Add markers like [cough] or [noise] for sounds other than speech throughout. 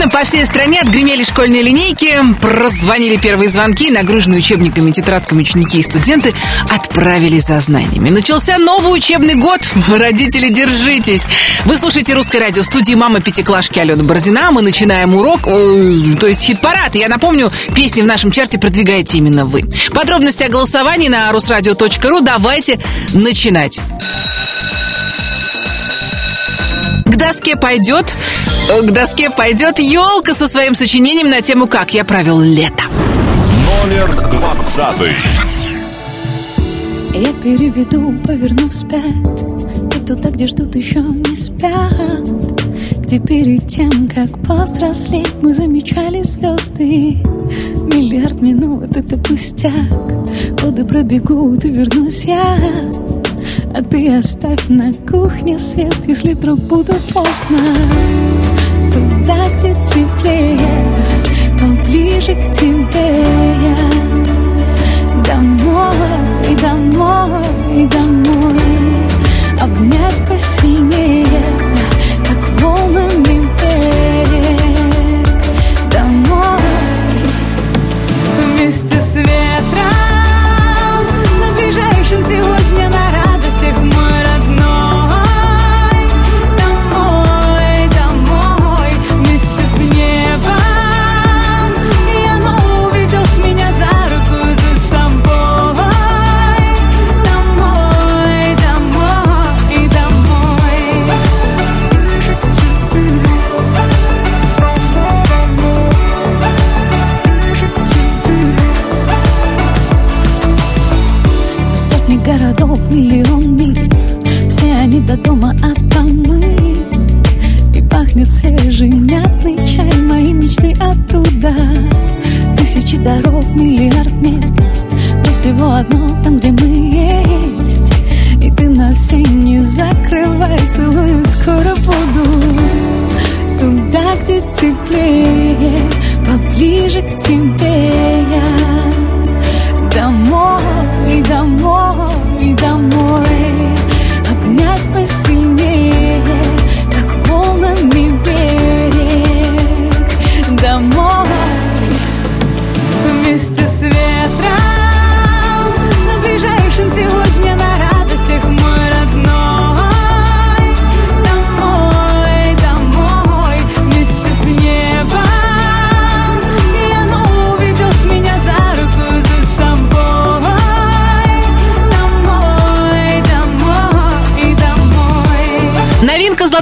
точно, по всей стране отгремели школьные линейки, прозвонили первые звонки, нагруженные учебниками, тетрадками ученики и студенты отправились за знаниями. Начался новый учебный год. [laughs] Родители, держитесь. Вы слушаете «Русское радио» студии «Мама пятиклашки» Алена Бородина. Мы начинаем урок, э, то есть хит-парад. Я напомню, песни в нашем чарте продвигаете именно вы. Подробности о голосовании на русрадио.ру. Давайте начинать. К доске пойдет, э, к доске пойдет елка со своим сочинением на тему «Как я провел лето». Номер двадцатый. Я переведу, поверну вспять. И туда, где ждут еще не спят. Где перед тем, как повзрослеть Мы замечали звезды. Миллиард минут — это пустяк. Годы пробегут и вернусь я а ты оставь на кухне свет, если вдруг буду поздно. Туда, где теплее, поближе к тебе. Я Домой, домой, домой Обнять посильнее, как волнами берег Домой, вместе с ветром Тысячи дорог, миллиард мест. Но всего одно там, где мы есть. И ты на все не закрывай Целую, скоро буду Туда, где теплее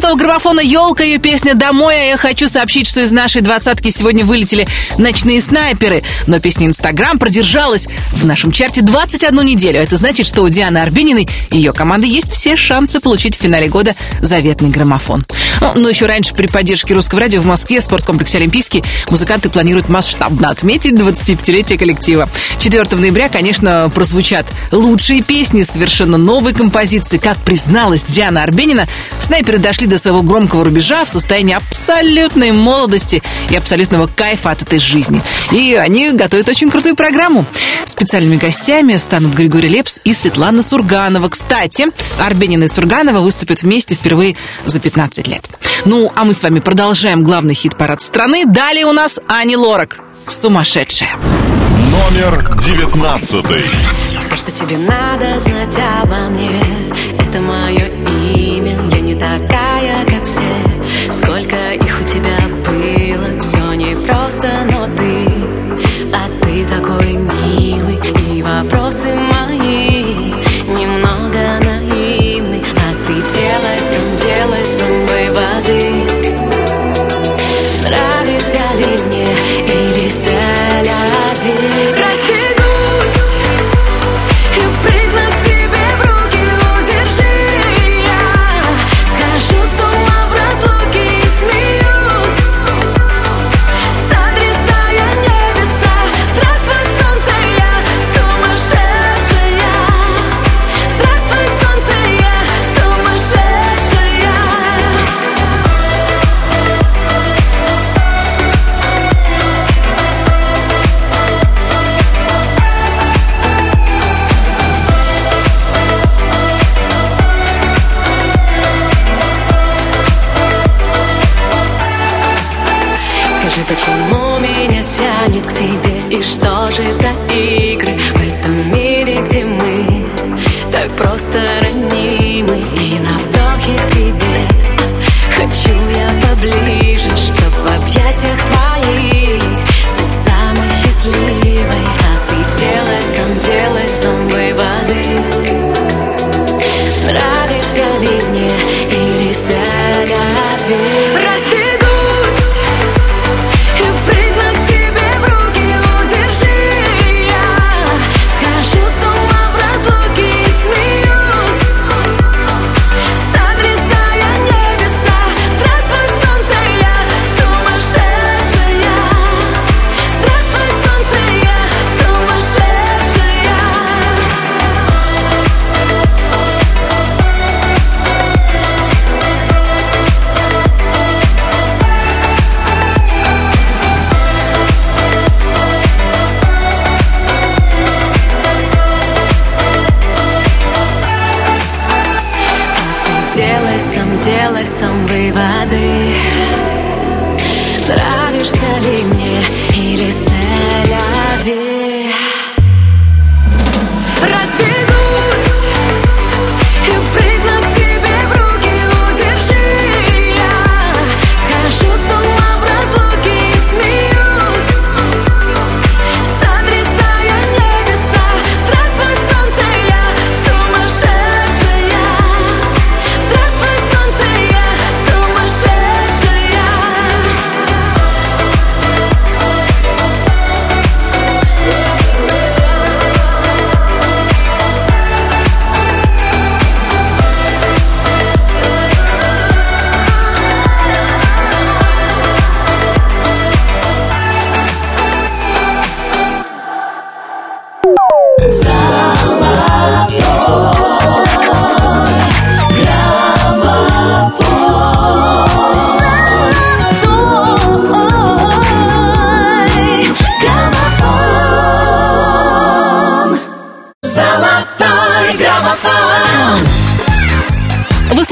Золотого граммофона «Елка» ее песня «Домой». А я хочу сообщить, что из нашей двадцатки сегодня вылетели «Ночные снайперы». Но песня «Инстаграм» продержалась в нашем чарте 21 неделю. Это значит, что у Дианы Арбениной и ее команды есть все шансы получить в финале года заветный граммофон. Ну, но еще раньше при поддержке русского радио в Москве спорткомплексе «Олимпийский» музыканты планируют масштабно отметить 25-летие коллектива. 4 ноября, конечно, прозвучат лучшие песни совершенно новой композиции. Как призналась Диана Арбенина, снайперы дошли до своего громкого рубежа в состоянии абсолютной молодости и абсолютного кайфа от этой жизни. И они готовят очень крутую программу. Специальными гостями станут Григорий Лепс и Светлана Сурганова. Кстати, Арбенина и Сурганова выступят вместе впервые за 15 лет. Ну, а мы с вами продолжаем главный хит-парад страны. Далее у нас Ани Лорак. Сумасшедшая. Номер девятнадцатый. Все, что тебе надо знать обо мне Это мое имя Я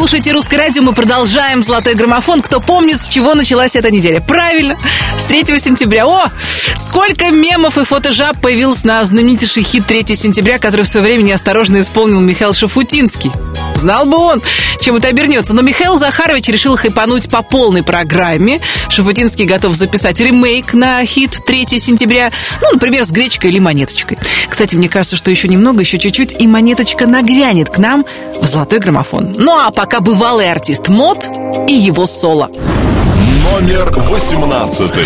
слушаете «Русское радио», мы продолжаем «Золотой граммофон». Кто помнит, с чего началась эта неделя? Правильно, с 3 сентября. О, сколько мемов и фотожаб появилось на знаменитейший хит 3 сентября, который в свое время неосторожно исполнил Михаил Шафутинский. Знал бы он, чем это обернется. Но Михаил Захарович решил хайпануть по полной программе. Шафутинский готов записать ремейк на хит 3 сентября. Ну, например, с гречкой или монеточкой. Кстати, мне кажется, что еще немного, еще чуть-чуть, и монеточка нагрянет к нам в золотой граммофон. Ну, а пока бывалый артист Мод и его соло. Номер восемнадцатый.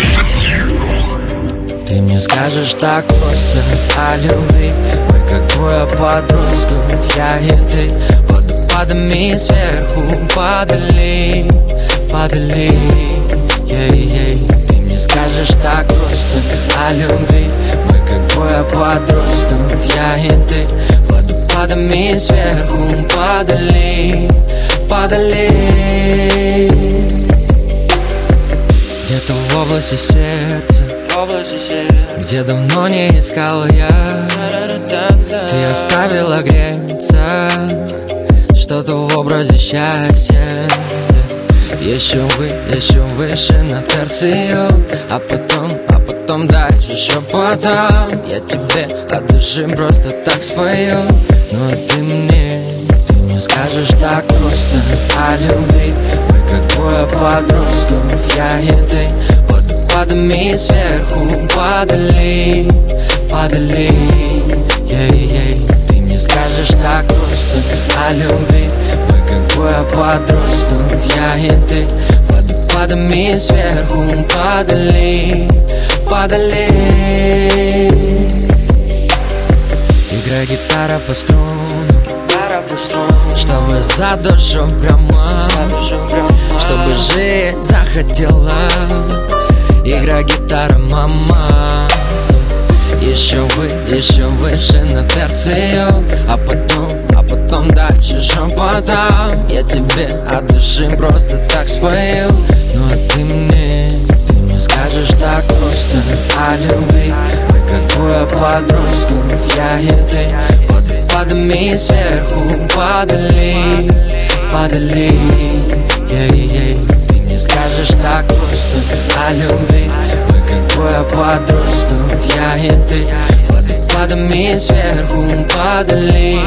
Ты мне скажешь так просто о любви Мы как двое подростков, я и ты Водопадами сверху падали, падали. Ей-ей, Ты мне скажешь так просто о любви. Мы как двое подростков, я и ты. Водопадами сверху падали, падали. Где-то в области сердца где давно не искал я. Ты оставила греться Что-то в образе счастья. Еще вы, еще выше на терцию А потом, а потом дальше еще потом Я тебе от души просто так спою а ты мне, ты мне скажешь так просто. О любви Мы как двое подростков, я и ты Водопадами сверху падали, падали. Ей-ей, ты мне скажешь так просто о любви. Мы как двое подростков, я и ты. Водопадами сверху падали, падали Играй гитара по струнам. Чтобы за душу прямо Чтобы жить захотелось. Играй гитара, мама Еще вы, еще выше на терцию А потом, а потом дальше шепотом Я тебе от души просто так спою. Ну а ты мне, ты мне скажешь так просто. О любви Мы как двое подростков, я и ты. Водопадами сверху падали, падали. Ей-ей, ты мне скажешь так просто. О любви Мы как двое подростков, я и ты Водопадами сверху падали,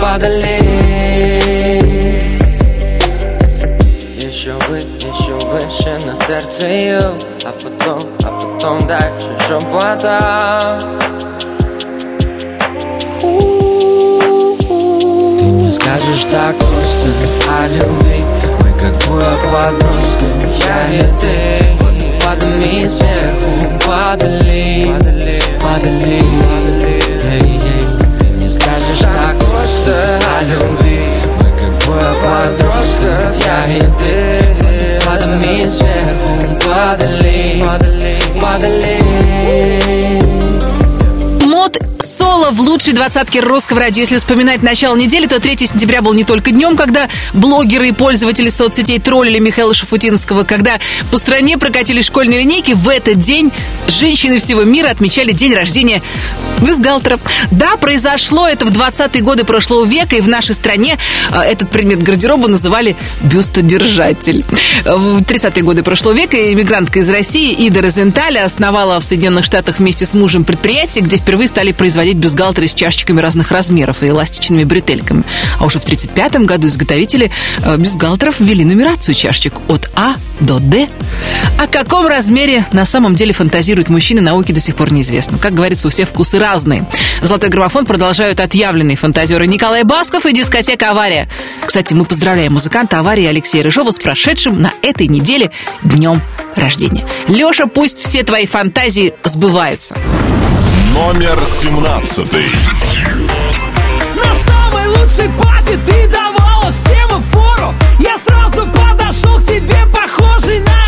падали Еще вы, еще выше на терцию А потом, а потом дальше шепота Ты мне скажешь так просто о любви Мы как двое подростков, я и ты Водопадами сверху ей. Ты мне скажешь так просто о любви. Мы как двое подростков, я и ты. Водопадами сверху падали, падали Мод соло в лучшей двадцатке русского радио. Если вспоминать начало недели, то 3 сентября был не только днем, когда блогеры и пользователи соцсетей троллили Михаила Шафутинского, когда по стране прокатились школьные линейки, в этот день женщины всего мира отмечали день рождения бюстгальтера. Да, произошло это в 20-е годы прошлого века, и в нашей стране э, этот предмет гардероба называли бюстодержатель. В 30-е годы прошлого века иммигрантка из России Ида Розенталя основала в Соединенных Штатах вместе с мужем предприятие, где впервые стали производить бюстгальтеры с чашечками разных размеров и эластичными бретельками. А уже в 1935 году изготовители э, бюстгальтеров ввели нумерацию чашечек от А до Д. О каком размере на самом деле фантазируют мужчины, науке до сих пор неизвестно. Как говорится, у всех вкусы разные. Золотой граммофон продолжают отъявленные фантазеры Николай Басков и дискотека «Авария». Кстати, мы поздравляем музыканта «Аварии» Алексея Рыжова с прошедшим на этой неделе днем рождения. Леша, пусть все твои фантазии сбываются. Номер 17. На самой лучшей пати ты давала всем фору Я сразу подошел к тебе, похожий на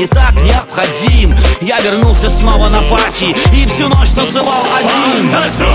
не так необходим. Я вернулся снова на пати и всю ночь танцевал один. Фантазер,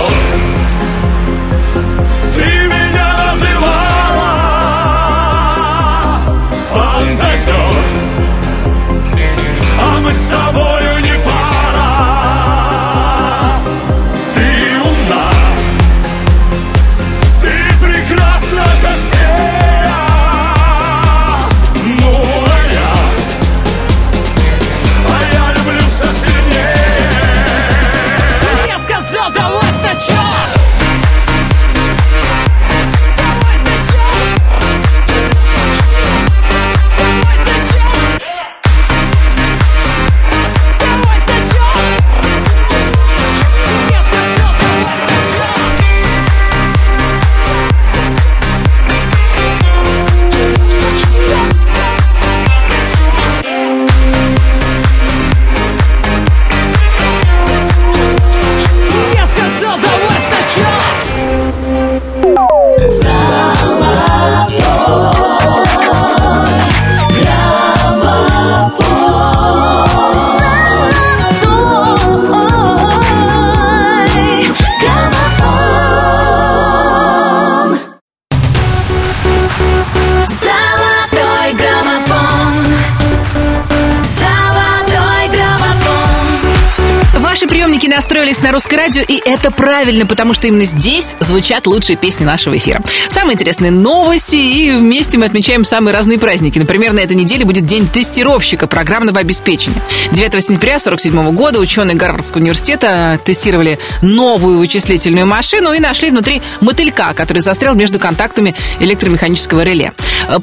настроились на русское радио, и это правильно, потому что именно здесь звучат лучшие песни нашего эфира. Самые интересные новости, и вместе мы отмечаем самые разные праздники. Например, на этой неделе будет День тестировщика программного обеспечения. 9 сентября 1947 года ученые Гарвардского университета тестировали новую вычислительную машину и нашли внутри мотылька, который застрял между контактами электромеханического реле.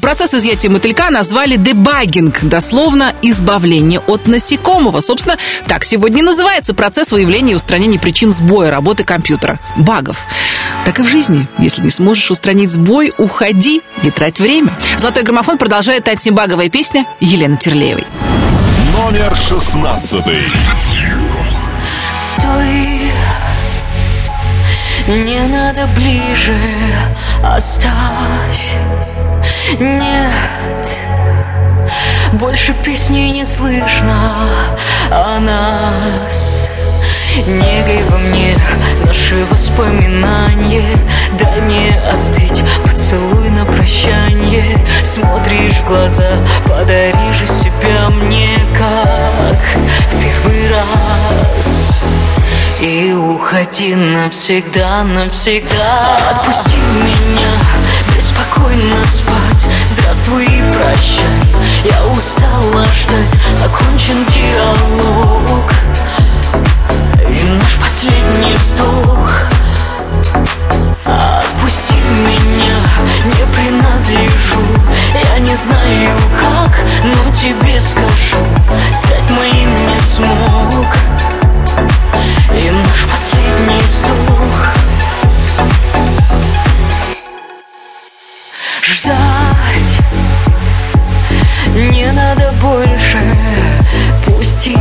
Процесс изъятия мотылька назвали дебагинг, дословно избавление от насекомого. Собственно, так сегодня называется процесс выявления и устранения причин сбоя работы компьютера, багов. Так и в жизни. Если не сможешь устранить сбой, уходи, не трать время. Золотой граммофон продолжает антибаговая песня Елены Терлеевой. Номер шестнадцатый. Стой, не надо ближе, оставь. Нет, больше песни не слышно о нас. Негой во мне наши воспоминания. Дай мне остыть, поцелуй на прощание. Смотришь в глаза, подари же себя мне как в первый раз. И уходи навсегда, навсегда. Отпусти меня, беспокойно спать. Здравствуй и прощай, я устала ждать. Окончен диалог наш последний вздох. Отпусти меня, не принадлежу. Я не знаю как, но тебе скажу. Стать моим не смог. И наш последний вздох. Ждать не надо больше. Пусти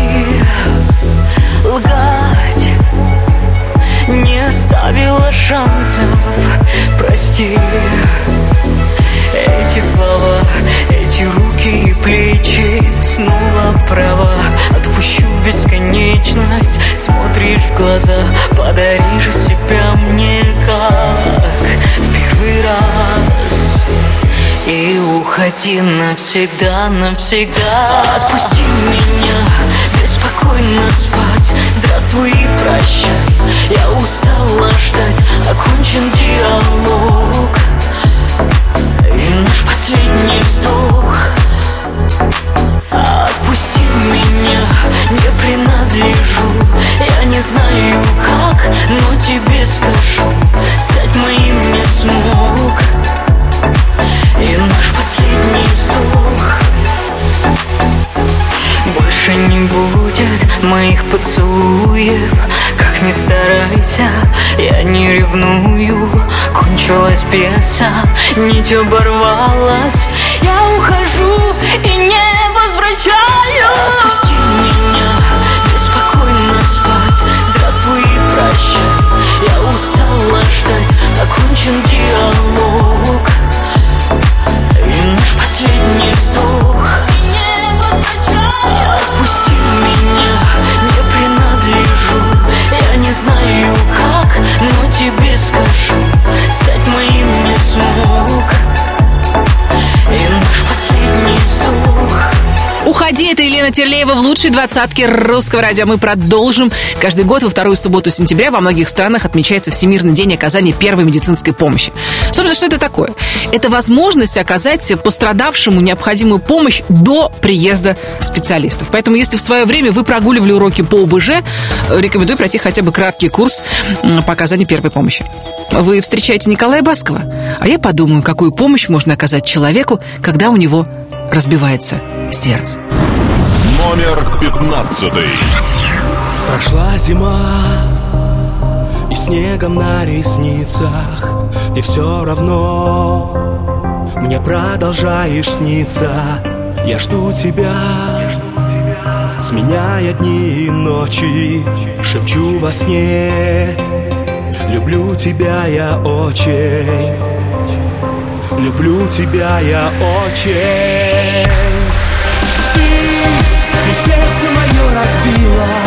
шансов, прости. Эти слова, эти руки и плечи Снова права, отпущу в бесконечность Смотришь в глаза, подари же себя мне как в первый раз. И уходи навсегда, навсегда. Отпусти меня, беспокойно спать. Здравствуй и прощай, я устала ждать. Окончен диалог. И наш последний вздох. Отпусти меня, не принадлежу. Я не знаю как, но тебе скажу. Стать моим не смог. И наш последний вздох Больше не будет моих поцелуев. Как ни старайся, я не ревную. Кончилась пьеса, нить оборвалась. Я ухожу и не возвращаюсь Отпусти меня, беспокойно спать. Здравствуй и прощай. Я устала ждать, окончен диалог. И наш последний вздох. Отпусти меня, не принадлежу. Я не знаю как, но тебе скажу. Стать моим не смог. И наш последний Уходи, это Елена Терлеева в лучшей двадцатке русского радио. Мы продолжим. Каждый год во вторую субботу сентября во многих странах отмечается Всемирный день оказания первой медицинской помощи. Собственно, что это такое? Это возможность оказать пострадавшему необходимую помощь до приезда специалистов. Поэтому, если в свое время вы прогуливали уроки по ОБЖ, рекомендую пройти хотя бы краткий курс по оказанию первой помощи. Вы встречаете Николая Баскова, а я подумаю, какую помощь можно оказать человеку, когда у него разбивается сердце. Номер пятнадцатый. Прошла зима И снегом на ресницах И все равно Мне продолжаешь сниться Я жду тебя Сменяя дни и ночи Шепчу во сне Люблю тебя я очень Люблю тебя я очень сердце мое разбила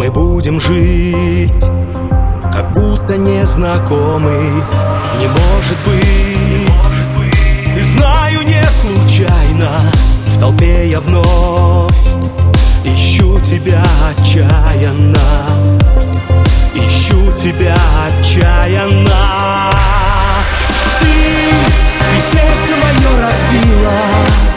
Мы будем жить Как будто незнакомый Не может быть. И знаю не случайно В толпе я вновь Ищу тебя отчаянно. Ищу тебя отчаянно. Ты, ты сердце мое разбила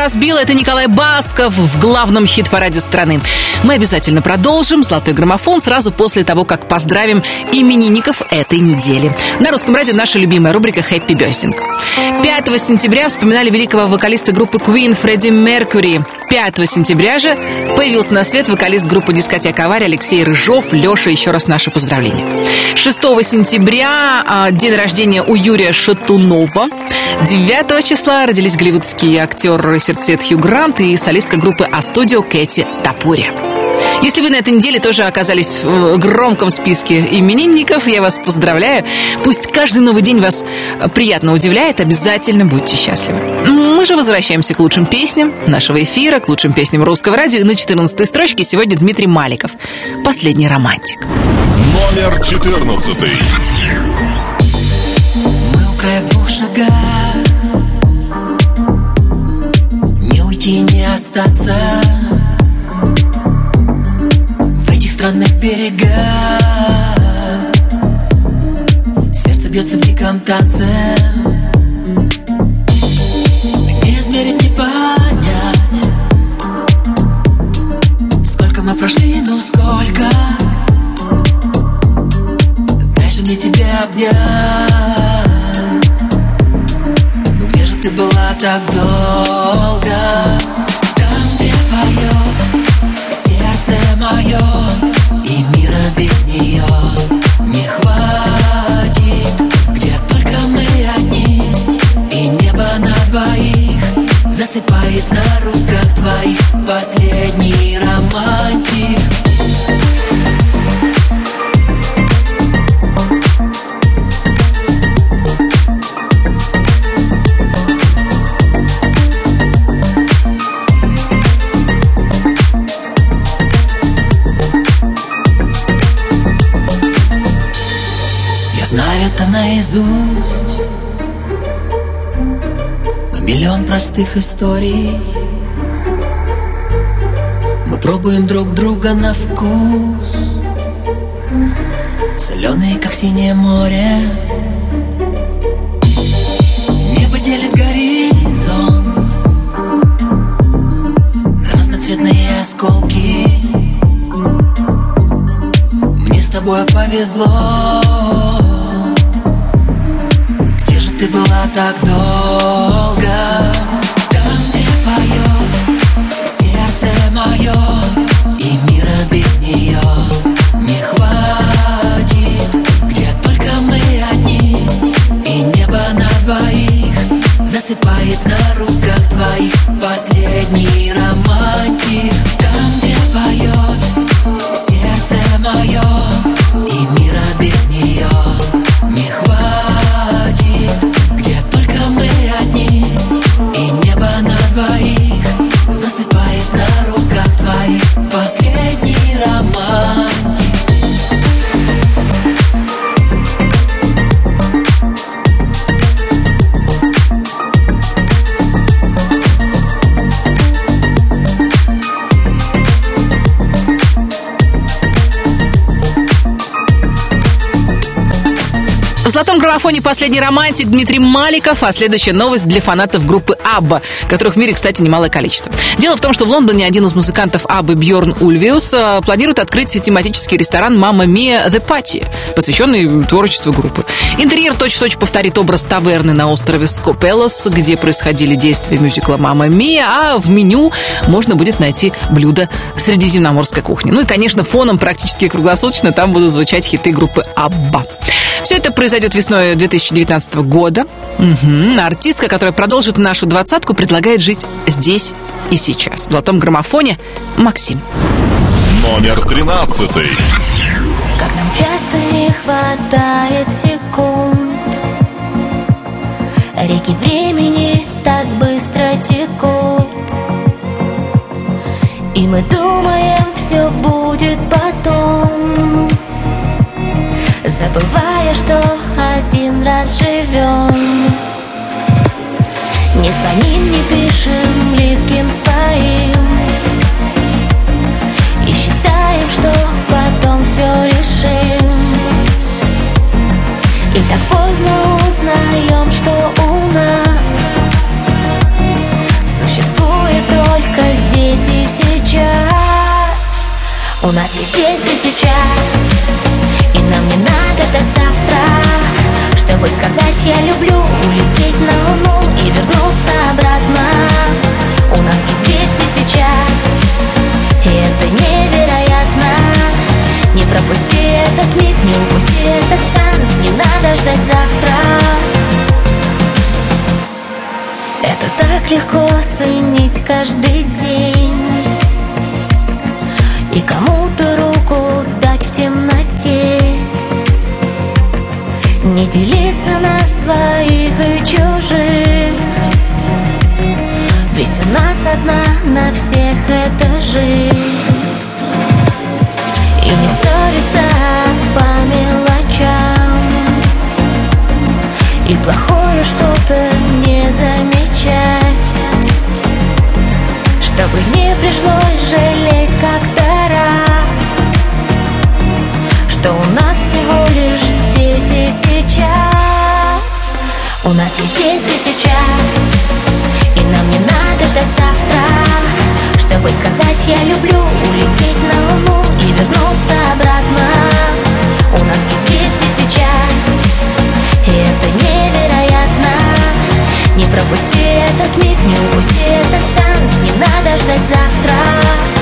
сердце разбил. Это Николай Басков в главном хит-параде страны. Мы обязательно продолжим «Золотой граммофон» сразу после того, как поздравим именинников этой недели. На русском радио наша любимая рубрика «Хэппи Бёстинг». 5 сентября вспоминали великого вокалиста группы Queen Фредди Меркьюри. 5 сентября же появился на свет вокалист группы «Дискотека Авария» Алексей Рыжов. Леша, еще раз наше поздравление. 6 сентября а, день рождения у Юрия Шатунова. 9 числа родились голливудский актер сердцет Хью Грант и солистка группы А-студио Кэти Тапури. Если вы на этой неделе тоже оказались в громком списке именинников, я вас поздравляю. Пусть каждый новый день вас приятно удивляет, обязательно будьте счастливы. Мы же возвращаемся к лучшим песням нашего эфира, к лучшим песням русского радио. И на 14 строчке сегодня Дмитрий Маликов. Последний романтик. Номер 14. Мы у края в двух шагах уйти, не остаться В этих странных берегах. Сердце бьется в диком танце. Не измерить, не понять Сколько мы прошли, ну сколько. Дай же мне тебя обнять так долго? Там, где поет сердце мое И мира без нее не хватит. Где только мы одни И небо на двоих Засыпает на руках твоих. Последний романтик простых историй. Мы пробуем друг друга на вкус. Соленые, как синее море. Небо делит горизонт На разноцветные осколки. Мне с тобой повезло. Где же ты была так долго? ее и мира без нее не хватит. Где только мы одни и небо на двоих Засыпает на руках твоих. Последний роман. Граммофоне «Последний романтик» Дмитрий Маликов, а следующая новость для фанатов группы Абба, которых в мире, кстати, немалое количество. Дело в том, что в Лондоне один из музыкантов Аббы Бьорн Ульвиус э, планирует открыть тематический ресторан «Мама Мия The Party», посвященный творчеству группы. Интерьер точь-в-точь повторит образ таверны на острове Скопелос, где происходили действия мюзикла «Мама Мия», а в меню можно будет найти блюда средиземноморской кухни. Ну и, конечно, фоном практически круглосуточно там будут звучать хиты группы Абба. Все это произойдет весной 2019 года. Угу. Артистка, которая продолжит нашу двадцатку, предлагает жить здесь и сейчас. В золотом граммофоне Максим. Номер тринадцатый. Как нам часто не хватает секунд Реки времени так быстро текут И мы думаем, все будет потом Забывая, что один раз живем. Не звоним, не пишем близким своим. И считаем, что потом все решим. И так поздно узнаем, что у нас Существует только здесь и сейчас. У нас есть здесь и сейчас. И нам не надо ждать завтра. Чтобы сказать я люблю Улететь на луну и вернуться обратно У нас есть здесь и сейчас. И это невероятно. Не пропусти этот миг, не упусти этот шанс. Не надо ждать завтра. Это так легко ценить каждый день. И кому-то руку дать в темноте Не делиться на своих и чужих. Ведь у нас одна на всех эта жизнь. И не ссориться по мелочам. И плохое что-то не замечать. Чтобы не пришлось жалеть как-то раз. Что у нас всего лишь здесь и сейчас У нас есть здесь и сейчас. И нам не надо ждать завтра. Чтобы сказать я люблю Улететь на луну и вернуться обратно. У нас есть здесь и сейчас. И это невероятно. Не пропусти этот миг, не упусти этот шанс. Не надо ждать завтра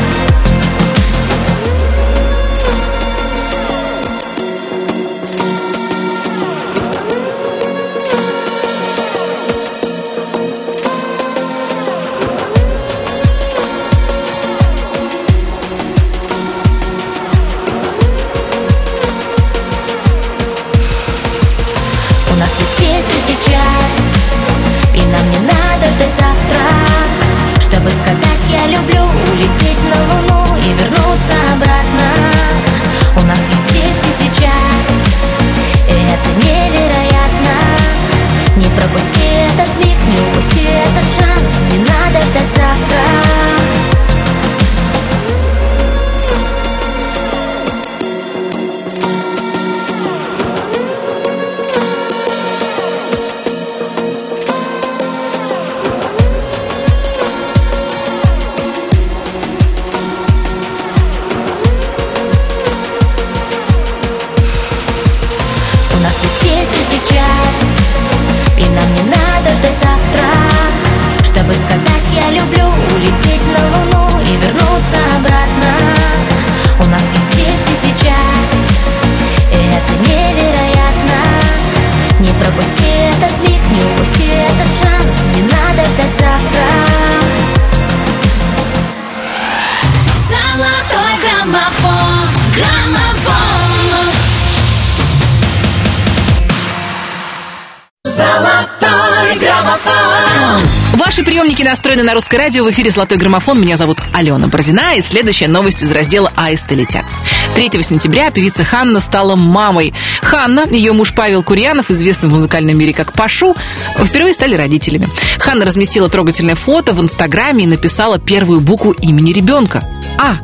настроены на русское радио. В эфире «Золотой граммофон». Меня зовут Алена Бородина. И следующая новость из раздела «Аисты летят». 3 сентября певица Ханна стала мамой. Ханна, ее муж Павел Курьянов, известный в музыкальном мире как Пашу, впервые стали родителями. Ханна разместила трогательное фото в Инстаграме и написала первую букву имени ребенка – А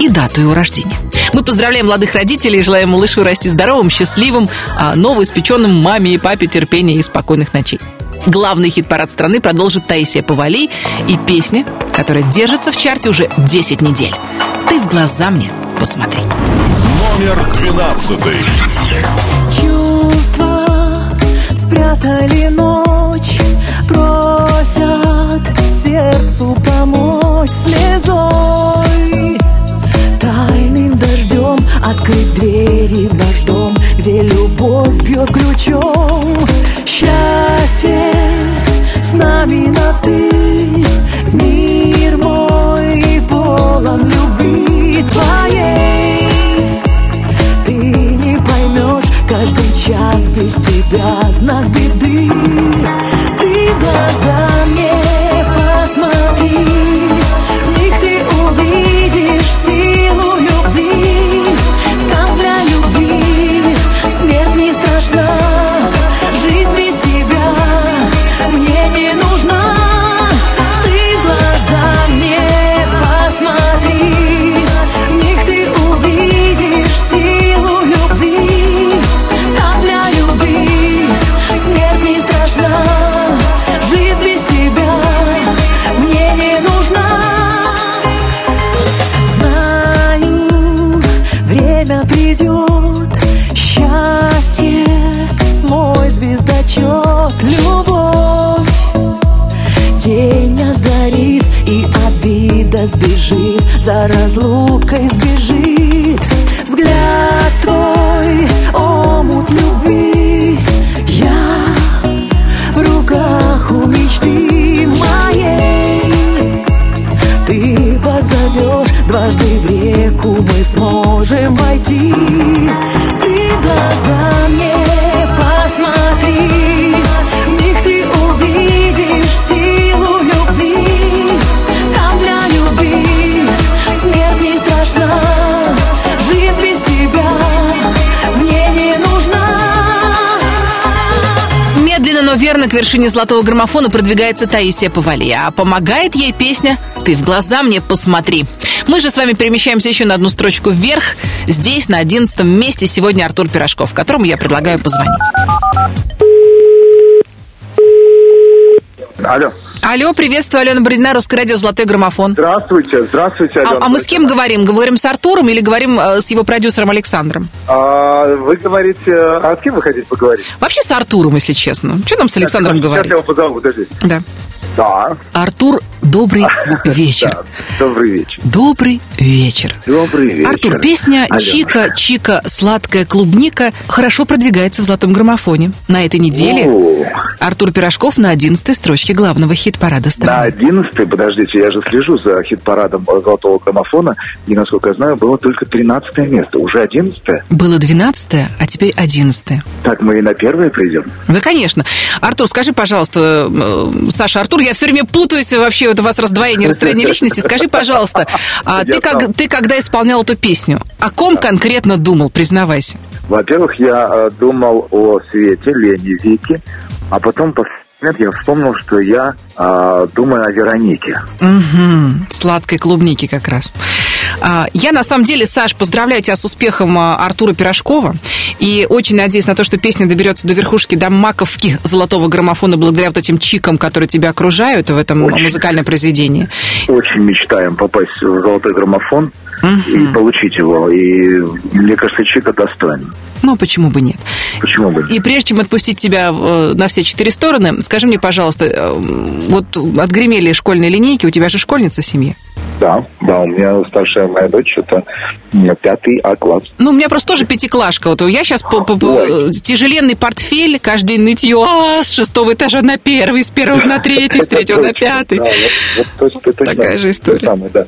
и дату его рождения. Мы поздравляем молодых родителей и желаем малышу расти здоровым, счастливым, а новоиспеченным маме и папе терпения и спокойных ночей. Главный хит-парад страны продолжит Таисия Повали и песня, которая держится в чарте уже 10 недель. «Ты в глаза мне посмотри». Номер двенадцатый. Чувства спрятали ночь, просят сердцу помочь слезой. Тайным дождем открыть двери в наш дом, где любовь бьет ключом. Счастье с нами на ты, мир мой Медленно, но верно к вершине золотого граммофона продвигается Таисия Повали, а помогает ей песня «Ты в глаза мне посмотри». Мы же с вами перемещаемся еще на одну строчку вверх. Здесь, на одиннадцатом месте, сегодня Артур Пирожков, которому я предлагаю позвонить. Алло. Алло, приветствую, Алена Бородина, Русское радио «Золотой граммофон». Здравствуйте, здравствуйте, А, Алена. а мы с кем говорим? Говорим с Артуром или говорим э, с его продюсером Александром? А, вы говорите, а с кем вы хотите поговорить? Вообще с Артуром, если честно. Что нам с Александром Сейчас говорить? я его позову, подожди. Да. Да. Артур, добрый [laughs] вечер. Да, Добрый вечер. Добрый вечер. Добрый вечер. Артур, песня. «Чика, Чика, сладкая клубника» хорошо продвигается в золотом граммофоне. На этой неделе О. Артур Пирожков на одиннадцатой строчке главного хит-парада На страны. одиннадцатый, подождите, я же слежу за хит-парадом золотого граммофона, и, насколько я знаю, было только тринадцатое место. Уже одиннадцатое? Было двенадцатое, а теперь одиннадцатое. Так мы и на первое придем. Да, конечно. Артур, скажи, пожалуйста, э, Саша, Артур, я все время путаюсь вообще, вот у вас раздвоение, расстроение личности. Скажи, пожалуйста, а ты, как, ты когда исполнял эту песню, о ком конкретно думал, признавайся? Во-первых, я э, думал о Свете, Лене, Вике, а потом по момент я вспомнил, что я э, думаю о Веронике. Угу, сладкой клубники как раз. А, Я на самом деле, Саш, поздравляю тебя с успехом а, Артура Пирожкова. И очень надеюсь на то, что песня доберется до верхушки, до маковки золотого граммофона благодаря вот этим чикам, которые тебя окружают в этом Очень. музыкальном произведении. Очень мечтаем попасть в золотой граммофон и получить его. И мне кажется, Чика достоин. Ну, почему бы нет? Почему бы? И прежде чем отпустить тебя э, на все четыре стороны, скажи мне, пожалуйста, э, вот отгремели школьные линейки, у тебя же школьница в семье. Да, да, у меня старшая моя дочь, это пятый А-класс. Ну, у меня просто тоже пятиклашка. Вот я сейчас по, по- по- тяжеленный портфель, каждый день нытье а, с шестого этажа на первый, с первого на третий, с [laughs] третьего на пятый. Да, вот, вот, то есть ты точно- Такая же история. то самое, да.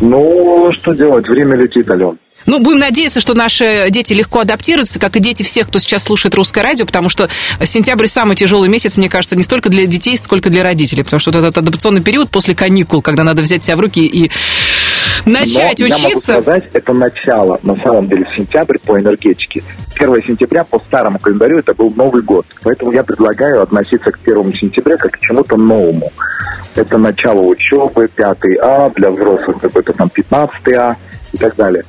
Ну, что делать? Время летит, Ален. Ну, будем надеяться, что наши дети легко адаптируются, как и дети всех, кто сейчас слушает русское радио, потому что сентябрь самый тяжелый месяц, мне кажется, не столько для детей, сколько для родителей, потому что вот этот адаптационный период после каникул, когда надо взять себя в руки и начать Но учиться. Я могу сказать, это начало, на самом деле, сентябрь по энергетике. 1 сентября по старому календарю это был Новый год. Поэтому я предлагаю относиться к 1 сентября как к чему-то новому. Это начало учебы, 5 А, для взрослых какой-то там 15 А и так далее.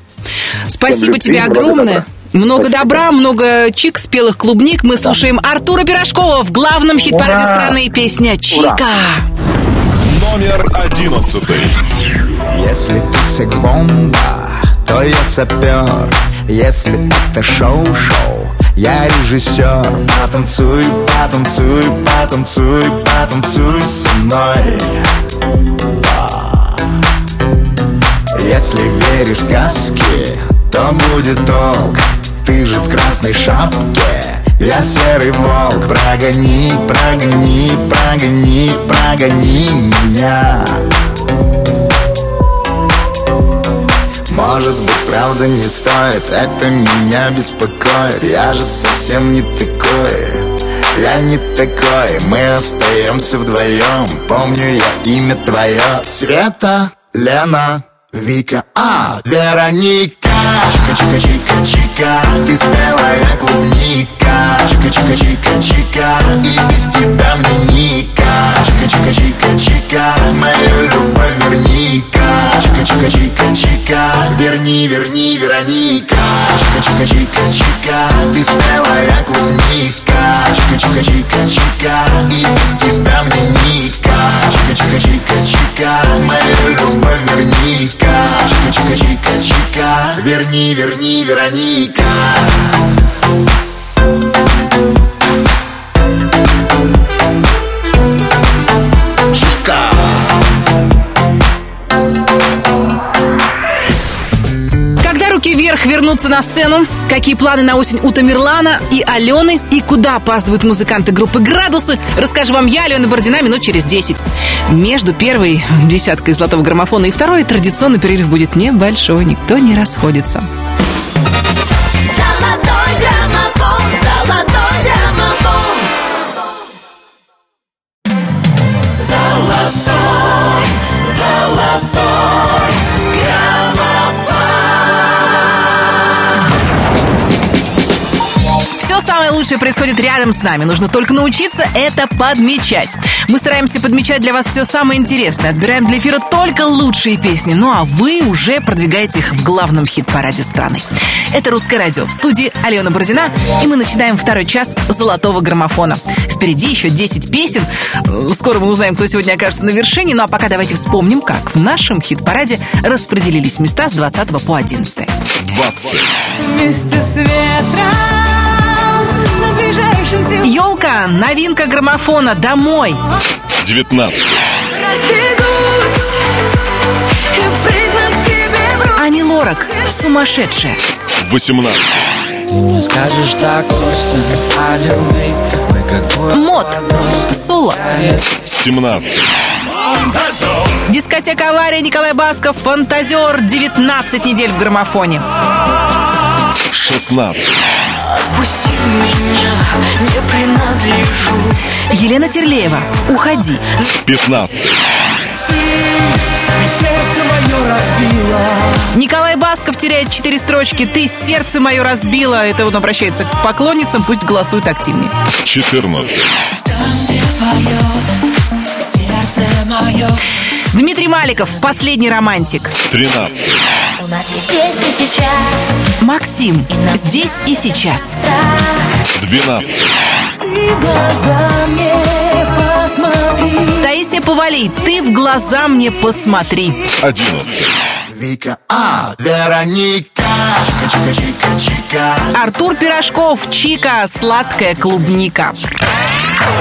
Спасибо любви, тебе огромное. Много Спасибо. добра, много чик, спелых клубник. Мы слушаем Артура Пирожкова в главном хит-параде Ура! страны песня «Чика». Номер одиннадцатый. Если ты секс-бомба, то я сапер Если это шоу-шоу, я режиссер Потанцуй, потанцуй, потанцуй, потанцуй со мной Если веришь в сказки, то будет толк. Ты же в красной шапке. Я серый волк. Прогони, прогони, прогони, прогони меня. Может быть, правда не стоит. Это меня беспокоит. Я же совсем не такой. Я не такой. Мы остаемся вдвоем. Помню я имя твое. Света, Лена, Вика. А, Вероника Чика-чика-чика-чика Ты спелая клубника. Чика-чика-чика-чика И без тебя мне ника. Чика-чика-чика-чика Мою любовь верни-ка. Чика-чика-чика-чика Верни, верни, Вероника. Чика-чика-чика-чика Ты спелая клубника. Чика-чика-чика-чика И без тебя мне ника. Чика-чика-чика-чика Мою любовь верни-ка. Чика-чика-чика-чика Верни, верни, Вероника Чика Когда руки вверх вернутся на сцену? Какие планы на осень у Тамерлана и Алены? И куда опаздывают музыканты группы «Градусы»? Расскажу вам я, Алена Бородина, минут через 10. Между первой десяткой золотого граммофона и второй традиционный перерыв будет небольшой, никто не расходится. Лучшее происходит рядом с нами. Нужно только научиться это подмечать. Мы стараемся подмечать для вас все самое интересное. Отбираем для эфира только лучшие песни. Ну а вы уже продвигаете их в главном хит-параде страны. Это «Русское радио». В студии Алена Бородина. И мы начинаем второй час «Золотого граммофона». Впереди еще 10 песен. Скоро мы узнаем, кто сегодня окажется на вершине. Ну а пока давайте вспомним, как в нашем хит-параде распределились места с 20 по 11. 20. Вместе с ветром Елка, новинка граммофона «Домой». 19. разбегусь и прыгну к тебе в руки. Ани Лорак, сумасшедшая. 18. Ты мне скажешь так просто о любви как Мод, соло. 17. Дискотека «Авария» Николай Басков, «Фантазер», 19 недель в граммофоне. 16. Отпусти меня, не принадлежу. Елена Терлеева, «Уходи». 15. Сердце мое разбило Николай Басков теряет 4 строчки. «Ты сердце мое разбила». Это он обращается к поклонницам, пусть голосуют активнее. 14. Сердце мое. Дмитрий Маликов, «Последний романтик». 13. У нас есть здесь и сейчас. Максим, «Здесь и сейчас». 12. Ты в глаза мне посмотри. Таисия Повалий, «Ты в глаза мне посмотри». 11. Вика А, Вероника Чика-чика-чика-чика Артур Пирожков, «Чика», «Сладкая клубника».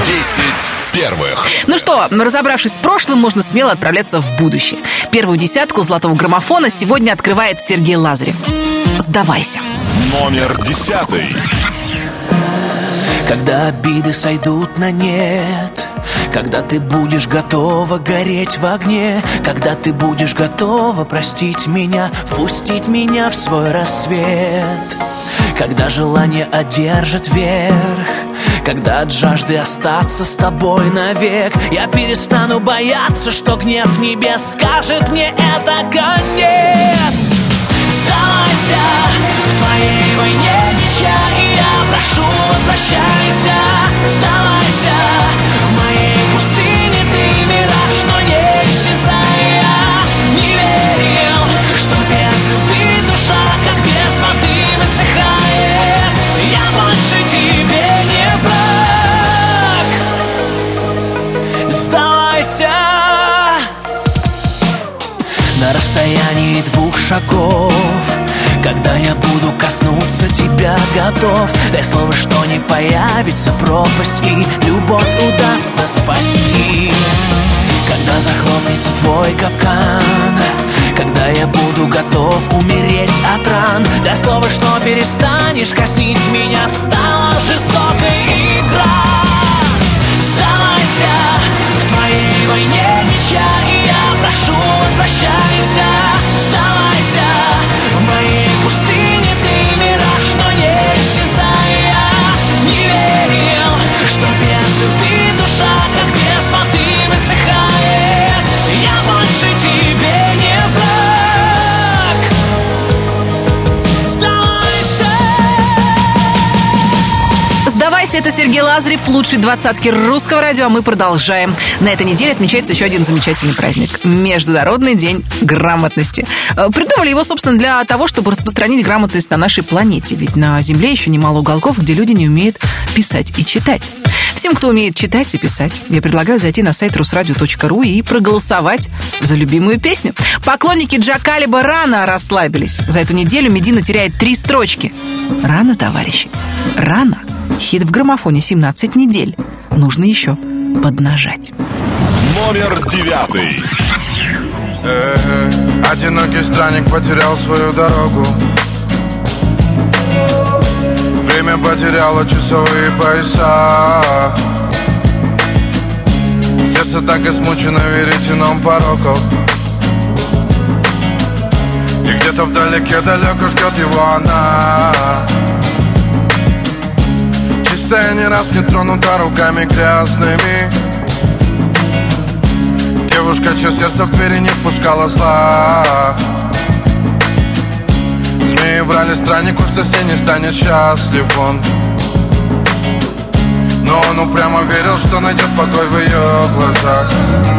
10 первых. Ну что, разобравшись с прошлым, можно смело отправляться в будущее. Первую десятку золотого граммофона сегодня открывает Сергей Лазарев. Сдавайся. Номер 10. Когда обиды сойдут на нет Когда ты будешь готова гореть в огне Когда ты будешь готова простить меня Впустить меня в свой рассвет Когда желание одержит верх Когда от жажды остаться с тобой навек Я перестану бояться, что гнев небес Скажет мне это конец Сдавайся в твоей войне меча И я прошу, возвращайся. Сдавайся расстоянии двух шагов. Когда я буду коснуться тебя готов Дай слово, что не появится пропасть И любовь удастся спасти. Когда захлопнется твой капкан Когда я буду готов умереть от ран. Дай слово, что перестанешь коснить меня Стала жестокой игра. Сдавайся в твоей войне меча Сдавайся, это Сергей Лазарев, лучший двадцатки русского радио, а мы продолжаем. На этой неделе отмечается еще один замечательный праздник – Международный день грамотности. Э, Придумали его, собственно, для того, чтобы распространить грамотность на нашей планете. Ведь на Земле еще немало уголков, где люди не умеют писать и читать. Всем, кто умеет читать и писать, я предлагаю зайти на сайт русрадио.ру и проголосовать за любимую песню. Поклонники Джакалиба рано расслабились. За эту неделю Медина теряет три строчки. Рано, товарищи, рано. Хит в граммофоне 17 недель. Нужно еще поднажать. Номер девятый. Э, Одинокий странник потерял свою дорогу Время потеряло часовые пояса Сердце так измучено веретеном пороков И где-то вдалеке далеко ждет его она Чистая не раз не тронута руками грязными. Девушка, чье сердце в двери не впускала зла. Змеи врали страннику, что не станет счастлив он Но он упрямо верил, что найдет покой в ее глазах.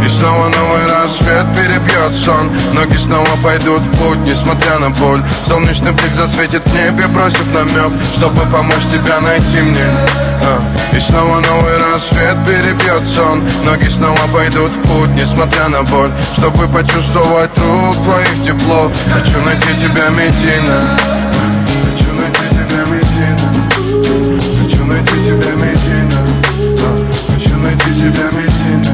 И снова новый рассвет перебьет сон. Ноги снова пойдут в путь, несмотря на боль. Солнечный блик засветит в небе, бросив намек Чтобы помочь тебя найти мне. А, И снова новый рассвет перебьет сон. Ноги снова пойдут в путь, несмотря на боль. Чтобы почувствовать рук твоих тепло Хочу найти тебя, Медина найти тебя, Медина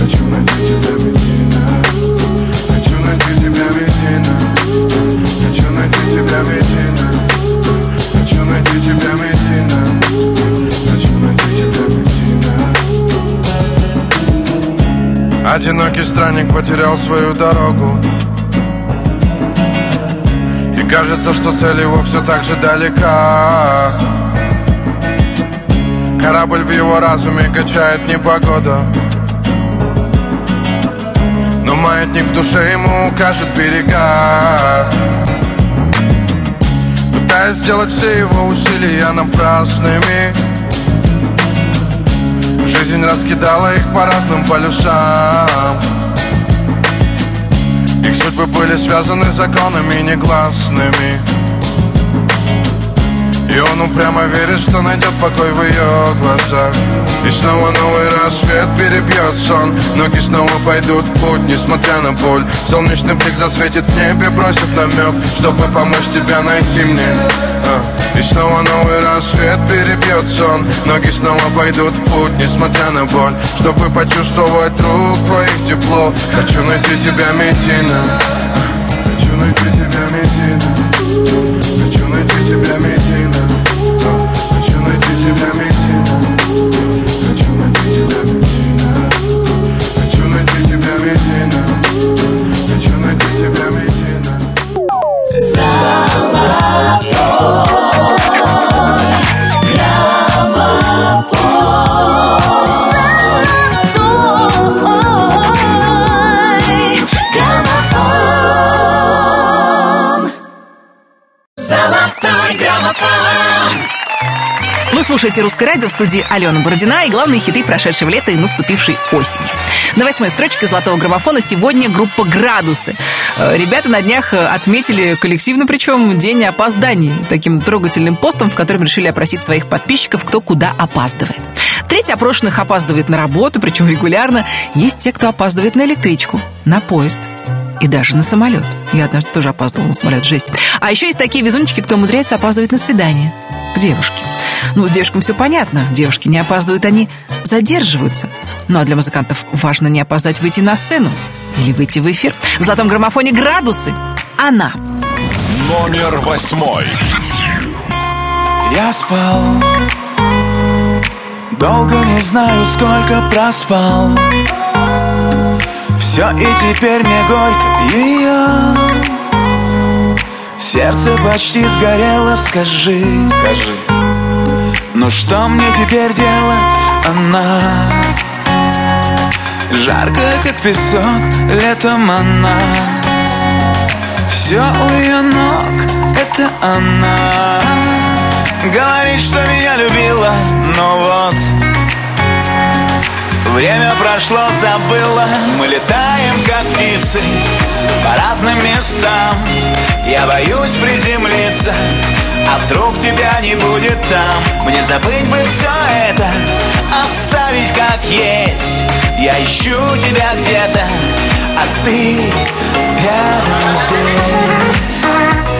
Хочу найти тебя, Медина Хочу найти тебя, Медина Хочу найти тебя, Медина Хочу найти тебя, Медина Хочу найти тебя, Медина Одинокий странник потерял свою дорогу. И кажется, что цель его все так же далека Корабль в его разуме качает непогода. Но маятник в душе ему укажет берега. Пытаясь сделать все его усилия напрасными Жизнь раскидала их по разным полюсам. Их судьбы были связаны законами негласными И он упрямо верит, что найдет покой в ее глазах. И снова новый рассвет перебьет сон. Ноги снова пойдут в путь, несмотря на боль. Солнечный блик засветит в небе, бросив намек Чтобы помочь тебя найти мне. А, И снова новый рассвет перебьет сон. Ноги снова пойдут в путь, несмотря на боль. Чтобы почувствовать рук твоих тепло. Хочу найти тебя, Медина. Хочу найти тебя, Медина Хочу найти тебя, Медина Хочу найти тебя, Медина слушаете «Русское радио» в студии Алена Бородина и главные хиты прошедшего лета и наступившей осени. На восьмой строчке «Золотого граммофона» сегодня группа «Градусы». Э, Ребята на днях э, отметили коллективно, причем, день опозданий, таким трогательным постом, в котором решили опросить своих подписчиков, кто куда опаздывает. Треть опрошенных опаздывает на работу, причем регулярно. Есть те, кто опаздывает на электричку, на поезд и даже на самолет. Я однажды тоже опаздывала на самолет, жесть. А еще есть такие везунчики, кто умудряется опаздывать на свидание к девушке. Ну, с девушками все понятно. Девушки не опаздывают, они задерживаются. Ну, а для музыкантов важно не опоздать выйти на сцену или выйти в эфир. В «Золотом граммофоне» градусы. Она. Номер восьмой. Я спал Долго не знаю, сколько проспал Все и теперь мне горько ее Сердце почти сгорело, скажи. Скажи. Ну что мне теперь делать, она Жарко, как песок, летом она. Все у ее ног, это она. Говорит, что меня любила, но Время прошло, забыла. Мы летаем, как птицы По разным местам. Я боюсь приземлиться А вдруг тебя не будет там. Мне забыть бы все это Оставить как есть. Я ищу тебя где-то А ты рядом здесь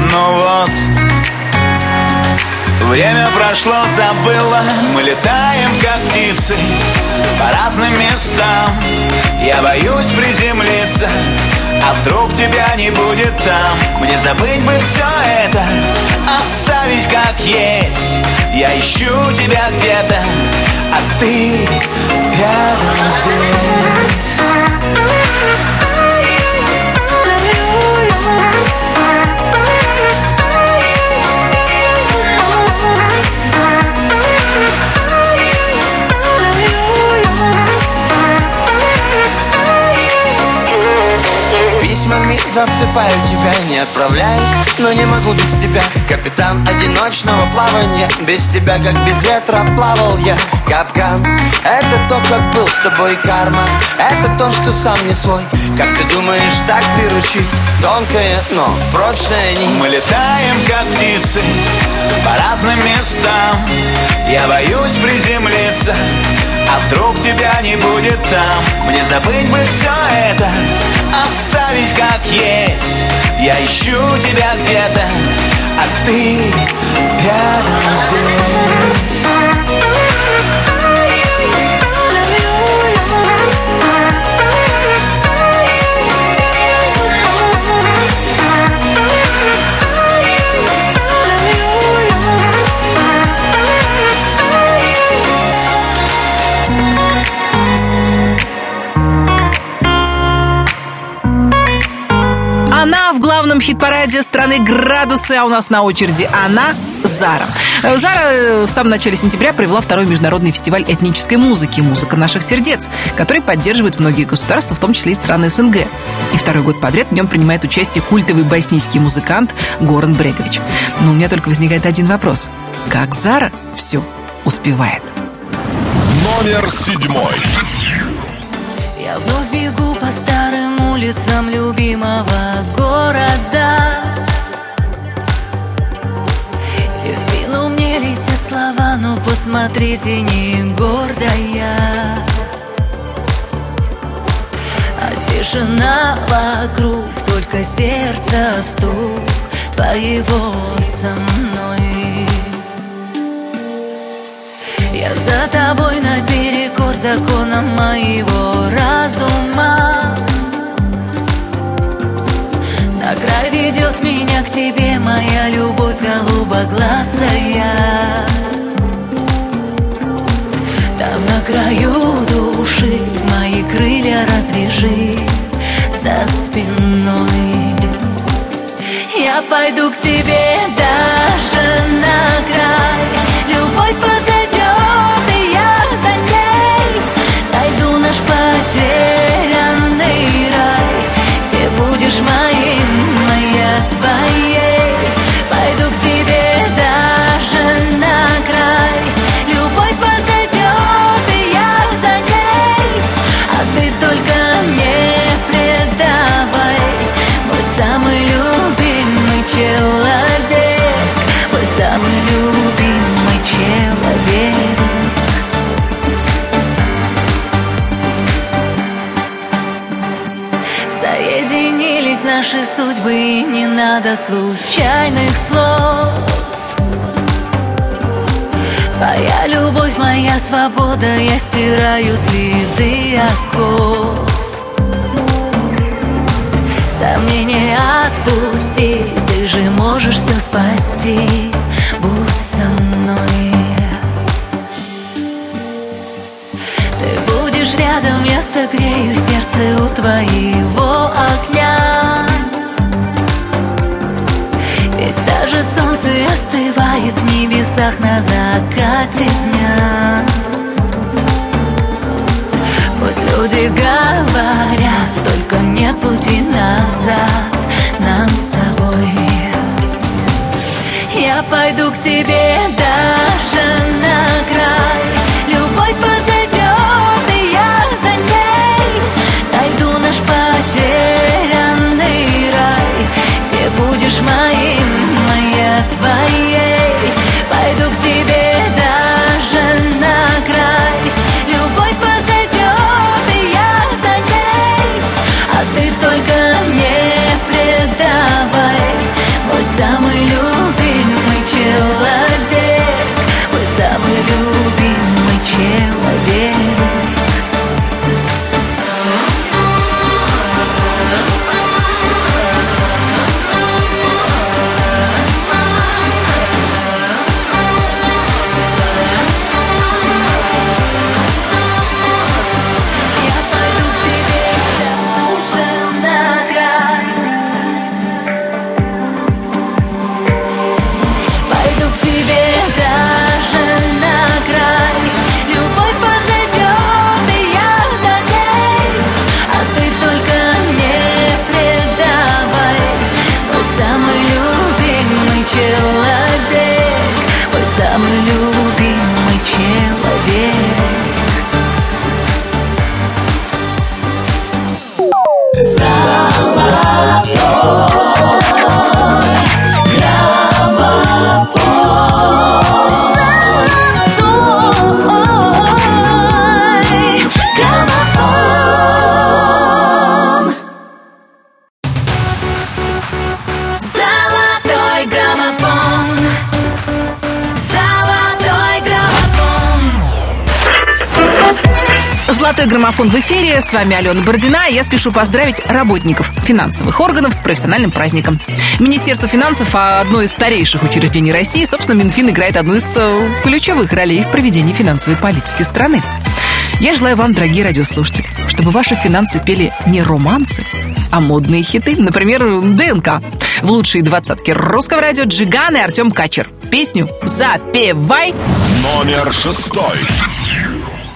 но вот Время прошло, забыла. Мы летаем, как птицы По разным местам. Я боюсь приземлиться А вдруг тебя не будет там. Мне забыть бы все это Оставить как есть. Я ищу тебя где-то А ты рядом здесь засыпаю тебя, не отправляю Но не могу без тебя. Капитан одиночного плавания Без тебя, как без ветра, плавал я. Капкан Это то, как был с тобой карма Это то, что сам не свой. Как ты думаешь, так приручить Тонкая, но прочная нить Мы летаем, как птицы По разным местам. Я боюсь приземлиться А вдруг тебя не будет там? Мне забыть бы все это Оставить как есть. Я ищу тебя где-то А ты рядом здесь главном хит-параде страны «Градусы», а у нас на очереди она, Зара. Э, Зара э, в самом начале сентября провела второй международный фестиваль этнической музыки «Музыка наших сердец», который поддерживает многие государства, в том числе и страны СНГ. И второй год подряд в нем принимает участие культовый боснийский музыкант Горан Брегович. Но у меня только возникает один вопрос. Как Зара все успевает? Номер седьмой. Я вновь бегу по старым улицам любимого города. И в спину мне летят слова, ну посмотрите, не гордая А тишина вокруг, только сердце стук твоего со мной. Я за тобой наперекор законам моего разума На край ведет меня к тебе моя любовь голубоглазая. Там на краю души мои крылья развяжи за спиной. Я пойду к тебе даже надо случайных слов. Твоя любовь, моя свобода, я стираю следы оков. Сомнения отпусти, ты же можешь все спасти. Будь со мной. Ты будешь рядом, я согрею сердце у твоего огня Ведь даже солнце остывает в небесах на закате дня. Пусть люди говорят, только нет пути назад нам с тобой. Я пойду к тебе даже на край. Любовь позовет, и я за ней. Найду наш потерянный рай. Где будешь моя Пойду к тебе даже на край. Любовь позовет, и я за ней А ты только не предавай. Мой самый Золотой граммофон в эфире. С вами Алена Бородина. И я спешу поздравить работников финансовых органов с профессиональным праздником. Министерство финансов, а одно из старейших учреждений России, собственно, Минфин играет одну из э, ключевых ролей в проведении финансовой политики страны. Я желаю вам, дорогие радиослушатели, чтобы ваши финансы пели не романсы, а модные хиты. Например, ДНК. В лучшие двадцатки русского радио Джиган и Артем Качер. Песню «Запевай». Номер шестой.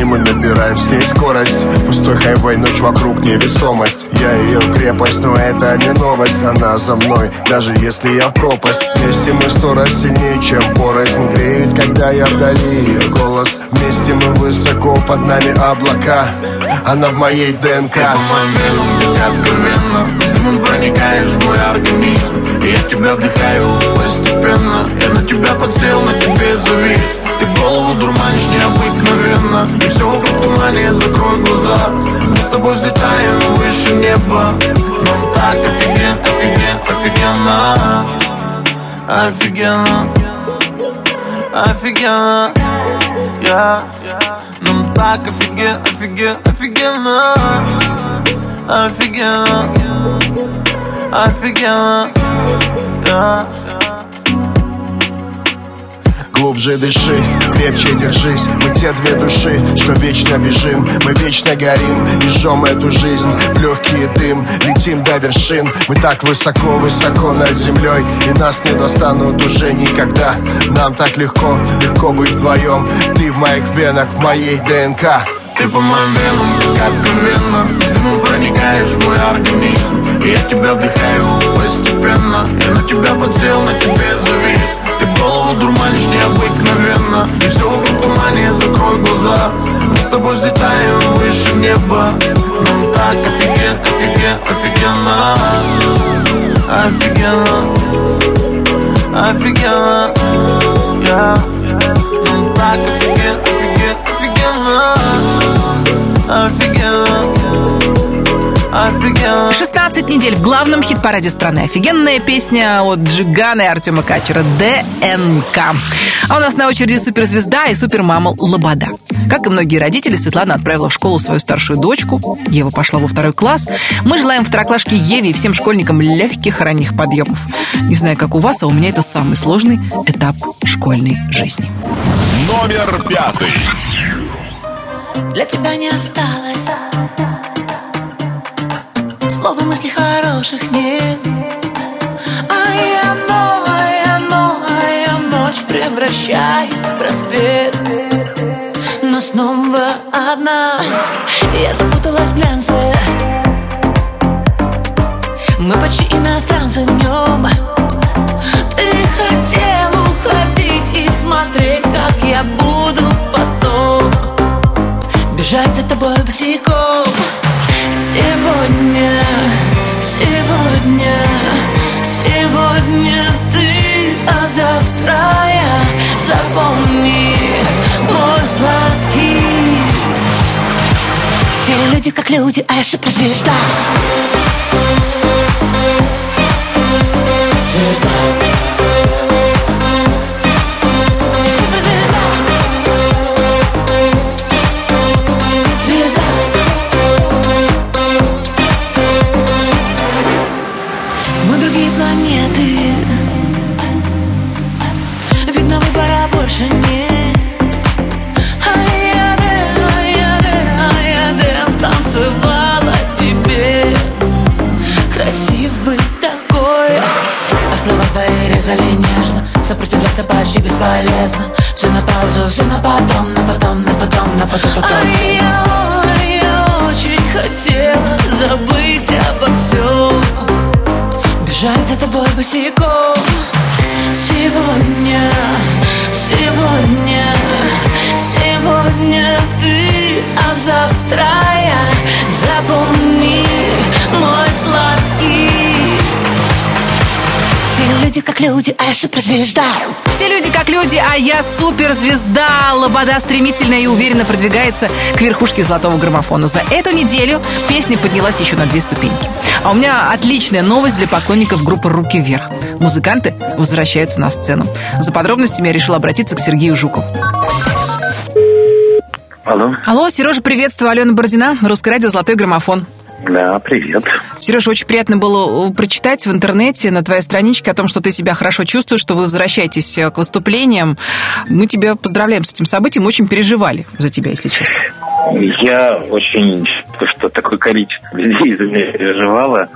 И мы набираем с ней скорость. Пустой хайвей, ночь вокруг невесомость. Я ее крепость, но это не новость. Она за мной, даже если я в пропасть. Вместе мы сто раз сильнее, чем порознь Греет, когда я вдали. Ее голос Вместе мы высоко, под нами облака. Она в моей ДНК. Откровенно Дымом проникаешь в мой организм. И я тебя вдыхаю постепенно. Я на тебя подсел, на тебе завис. Ты голову дурманишь необыкновенно. И все вокруг тумане, закрой глаза. Мы с тобой взлетаем выше неба. Нам так офиген, офиген, офигенно. Офигенно. Офигенно. Я Нам так офиген, офиген, офигенно. Офигенно Офигенно Я Глубже дыши, крепче держись. Мы те две души, что вечно бежим. Мы вечно горим и жжем эту жизнь. В Легкий дым, летим до вершин. Мы так высоко-высоко над землей. И нас не достанут уже никогда. Нам так легко, легко быть вдвоем. Ты в моих венах, в моей ДНК Ты по моим венам, как откровенно С дымом проникаешь в мой организм. И я тебя вдыхаю постепенно. Я на тебя подсел, на тебе завис. Ты голову дурманишь необыкновенно. И все вокруг тумане, закрой глаза. Мы с тобой взлетаем выше неба. Нам так офиген, офиген, офигенно. Офигенно. Офигенно. Я. Нам так офиген, офиген, офигенно Офигенно Офигенно 16 недель в главном хит-параде страны. Офигенная песня от Джигана и Артема Качера «ДНК». А у нас на очереди суперзвезда и супермама Лобода. Как и многие родители, Светлана отправила в школу свою старшую дочку. Ева пошла во второй класс. Мы желаем второклашке Еве и всем школьникам легких ранних подъемов. Не знаю, как у вас, а у меня это самый сложный этап школьной жизни. Номер пятый. Для тебя не осталось. Слова мыслей хороших нет. А я новая, новая ночь Превращает в рассвет Но снова одна. Я запуталась в глянце Мы почти иностранцы в нем. Ты хотел уходить и смотреть Как я буду Бежать за тобой босиком. Сегодня, сегодня, сегодня ты, а завтра я. Запомни, мой сладкий. Все люди как люди, а я суперзвезда. Звезда. Суперзвезда люди а я суперзвезда Все люди как люди, а я суперзвезда. Лобода стремительно и уверенно продвигается к верхушке золотого граммофона. За эту неделю песня поднялась еще на две ступеньки. А у меня отличная новость для поклонников группы «Руки вверх». Музыканты возвращаются на сцену. За подробностями я решила обратиться к Сергею Жукову. Алло. Алло, Сережа, приветствую. Алена Бородина, Русское радио «Золотой граммофон». Да, привет. Сережа, очень приятно было э, прочитать в интернете на твоей страничке о том, что ты себя хорошо чувствуешь, что вы возвращаетесь э, к выступлениям. Мы тебя поздравляем с этим событием, очень переживали за тебя, если честно. Я очень, что такое количество людей за меня переживало.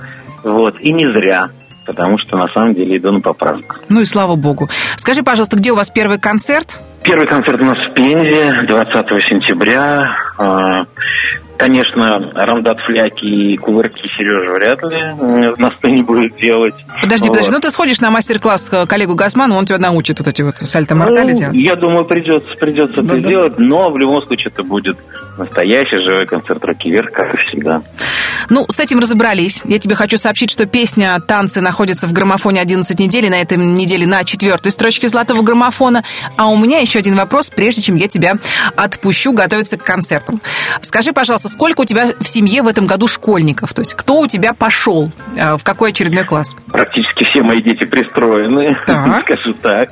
Вот, и не зря, потому что на самом деле иду на поправку. Ну и слава богу. Скажи, пожалуйста, где у вас первый концерт? Первый концерт у нас в Пензе 20 сентября. Конечно, Рамдат Фляки и кувырки Сережа вряд ли м, на сцене будет делать. Подожди, Вот. подожди, ну ты сходишь на мастер-класс к коллегу Газману, он тебя научит вот эти вот сальто-мортали Ну, делать. Я думаю, придется, придется это сделать, но в любом случае это будет настоящий живой концерт «Руки вверх», как и всегда. Ну, с этим разобрались. Я тебе хочу сообщить, что песня «Танцы» находится в граммофоне 11 недель, и на этой неделе на четвертой строчке золотого граммофона. А у меня еще один вопрос, прежде чем я тебя отпущу готовиться к концертам. Скажи, пожалуйста, сколько у тебя в семье в этом году школьников? То есть кто у тебя пошел? э, В какой очередной класс? Практически все мои дети пристроены, [laughs] скажу так.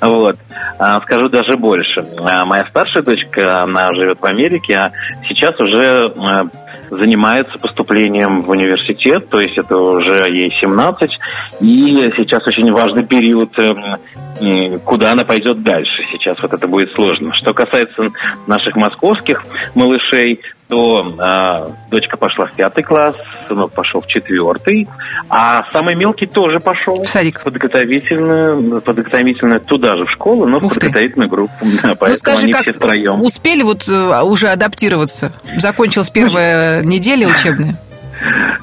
Вот. А, Скажу даже больше. А, Моя старшая дочка, она живет в Америке, а сейчас уже а, занимается поступлением в университет, то есть это уже ей 17, и сейчас очень важный период, м, куда она пойдет дальше. Сейчас вот это будет сложно. Что касается наших московских малышей, то а, дочка пошла в пятый класс, сынок пошел в четвертый, а самый мелкий тоже пошел в садик. Подготовительную, подготовительную туда же в школу, но в подготовительную группу. [laughs] Да, поэтому ну скажи, они как все втроем. успели вот э, уже адаптироваться? Закончилась первая неделя учебная.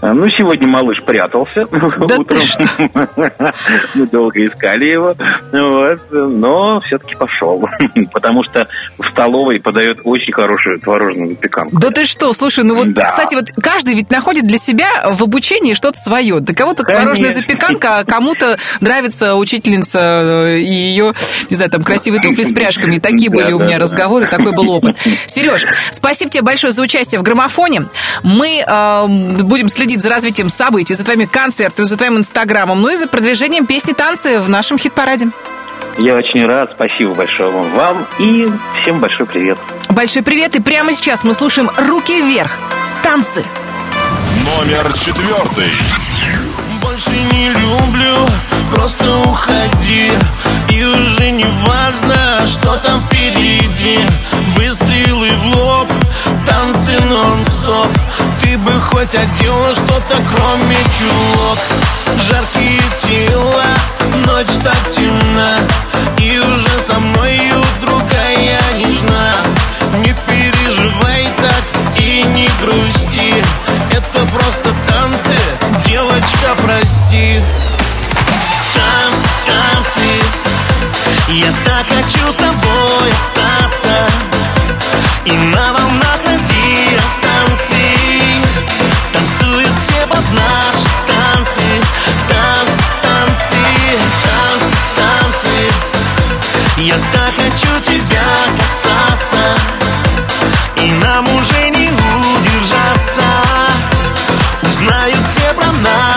А, Ну, сегодня малыш прятался [laughs] утром. [laughs] Мы долго искали его. Вот. Но все-таки пошел. [laughs] Потому что в столовой подают очень хорошую творожную запеканку. Да ты что, слушай, ну вот, Да. кстати, вот каждый ведь находит для себя в обучении что-то свое. Да кого-то Конечно. творожная запеканка, а кому-то нравится учительница э, и ее, не знаю, там, красивые туфли с пряжками. Такие были у меня Да-да-да. разговоры, такой был опыт. Сереж, спасибо тебе большое за участие в граммофоне. Мы э, будем следить за развитием событий, за твоими концертами, за твоим инстаграмом, ну и за продвижением песни танцы в нашем хит-параде. Я очень рад. Спасибо большое вам и всем большой привет. Большой привет, и прямо сейчас мы слушаем «Руки вверх». Танцы. Номер четвертый. Больше не люблю, просто уходи И уже не важно, что там впереди Выстрелы в лоб, танцы нон-стоп. Ты бы хоть одела что-то, кроме чулок. Жаркие тела, ночь так темна. И уже со мною другая нежна. Не переживай так и не грусти. Это просто танцы, девочка, прости. Танцы, танцы. Я так хочу с тобой остаться И на волнах радиостанций Танцуют все под наши танцы. Танцы, танцы, танцы, танцы. Я так хочу тебя касаться. И нам уже не удержаться. Узнают все про наши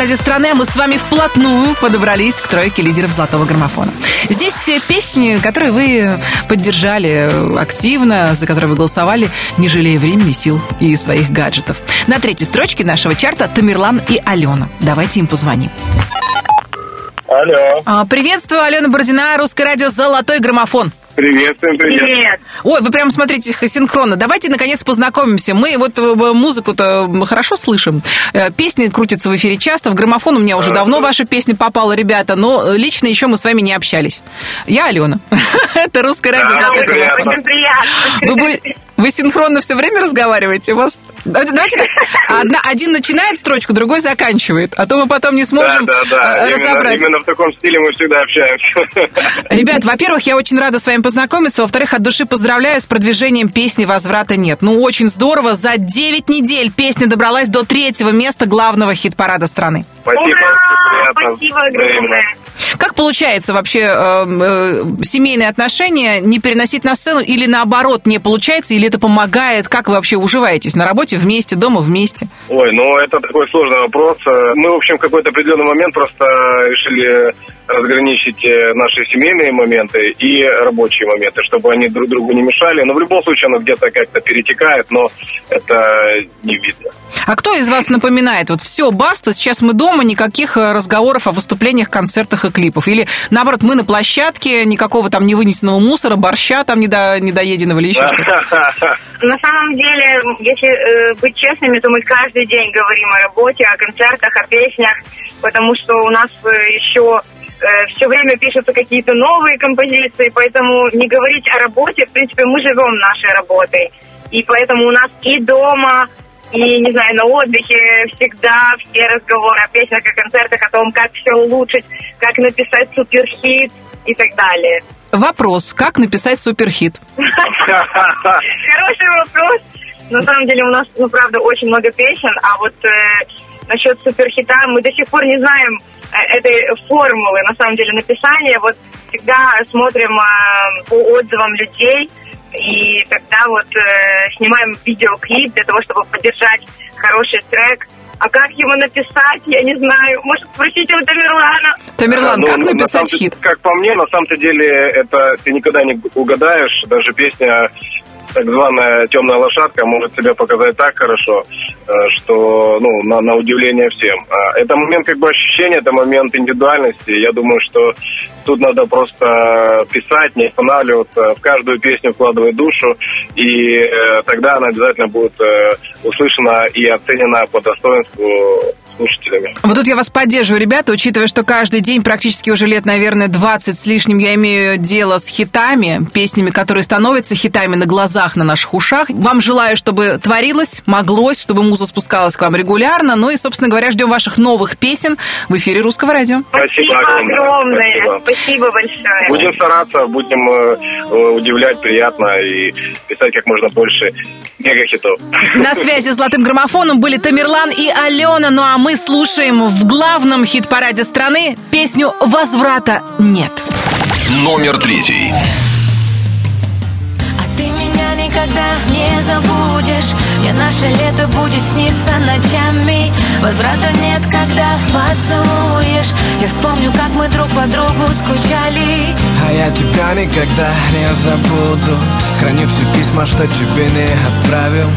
хит-параде страны, мы с вами вплотную подобрались к тройке лидеров золотого граммофона. Здесь все песни, которые вы поддержали активно, за которые вы голосовали, не жалея времени, сил и своих гаджетов. На третьей строчке нашего чарта Тамерлан и Алена. Давайте им позвоним. Алло. А, Приветствую, Алена Бородина, Русское радио «Золотой граммофон». Привет, всем привет. Ой, вы прям смотрите синхронно. Давайте, наконец, познакомимся. Мы вот э, музыку-то хорошо слышим. Э, Песни крутятся в эфире часто. В граммофон у меня уже давно ваша песня попала, ребята. Но э, лично еще мы с вами не общались. Я Алена. [laughs] Это русское радио. Вы, бу- вы синхронно все время разговариваете? У вас Давайте. Одна, один начинает строчку, другой заканчивает, а то мы потом не сможем да, да, да. э, Именно, разобрать. именно в таком стиле мы всегда общаемся. Ребят, во-первых, я очень рада с вами познакомиться. Во-вторых, от души поздравляю с продвижением песни «Возврата нет». Ну, очень здорово. За 9 недель песня добралась до третьего места главного хит-парада страны. Спасибо. приятно. Спасибо огромное. Как получается вообще э, э, семейные отношения не переносить на сцену или наоборот не получается, или это помогает? Как вы вообще уживаетесь на работе вместе, дома вместе? Ой, ну это такой сложный вопрос. Э, Мы, в общем, в какой-то определенный момент просто решили разграничить э, наши семейные моменты и рабочие моменты, чтобы они друг другу не мешали. Но в любом случае оно где-то как-то перетекает, но это не видно. А кто из вас напоминает, вот все, баста, сейчас мы дома, никаких э, разговоров о выступлениях, концертах и клипов? Или, наоборот, мы на площадке, никакого там невынесенного мусора, борща там недо, недоеденного или еще что-то? [laughs] На самом деле, если э, быть честными, то мы каждый день говорим о работе, о концертах, о песнях, потому что у нас э, еще все время пишутся какие-то новые композиции, поэтому не говорить о работе, в принципе, мы живем нашей работой. И поэтому у нас и дома, и, не знаю, на отдыхе всегда все разговоры о песнях, о концертах, о том, как все улучшить, как написать суперхит и так далее. Вопрос, как написать суперхит? [laughs] Хороший вопрос. На самом деле у нас, ну, правда, очень много песен, а вот э, насчет суперхита мы до сих пор не знаем э, этой формулы, на самом деле, написания. Вот всегда смотрим э, по отзывам людей, и тогда вот э, снимаем видеоклип для того, чтобы поддержать хороший трек. А как его написать, я не знаю. Может, спросите у Тамерлана. Тамерлан, Ну, как на написать деле, хит? Как по мне, на самом-то деле, это ты никогда не угадаешь. Даже песня так званая темная лошадка может себя показать так хорошо, э, что ну, на, на удивление всем. А Это момент как бы ощущения, это момент индивидуальности. Я думаю, что тут надо просто писать, не останавливаться, в каждую песню вкладывать душу, и э, тогда она обязательно будет э, услышана и оценена по достоинству слушателями. Вот тут я вас поддерживаю, ребята, учитывая, что каждый день, практически уже лет, наверное, 20 с лишним, я имею дело с хитами, песнями, которые становятся хитами на глазах, на наших ушах. Вам желаю, чтобы творилось, моглось, чтобы муза спускалась к вам регулярно. Ну и, собственно говоря, ждем ваших новых песен в эфире Русского радио. Спасибо огромное. огромное. Спасибо. Спасибо большое. Будем стараться, будем э, э, удивлять приятно и писать как можно больше мега-хитов. На связи с золотым граммофоном были Тамерлан и Алена. Ну а мы слушаем в главном хит-параде страны песню «Возврата нет». Номер третий. А ты меня никогда не забудешь. Мне наше лето будет сниться ночами. Возврата нет, когда поцелуешь. Я вспомню, как мы друг по другу скучали. А я тебя никогда не забуду. Храню все письма, что тебе не отправил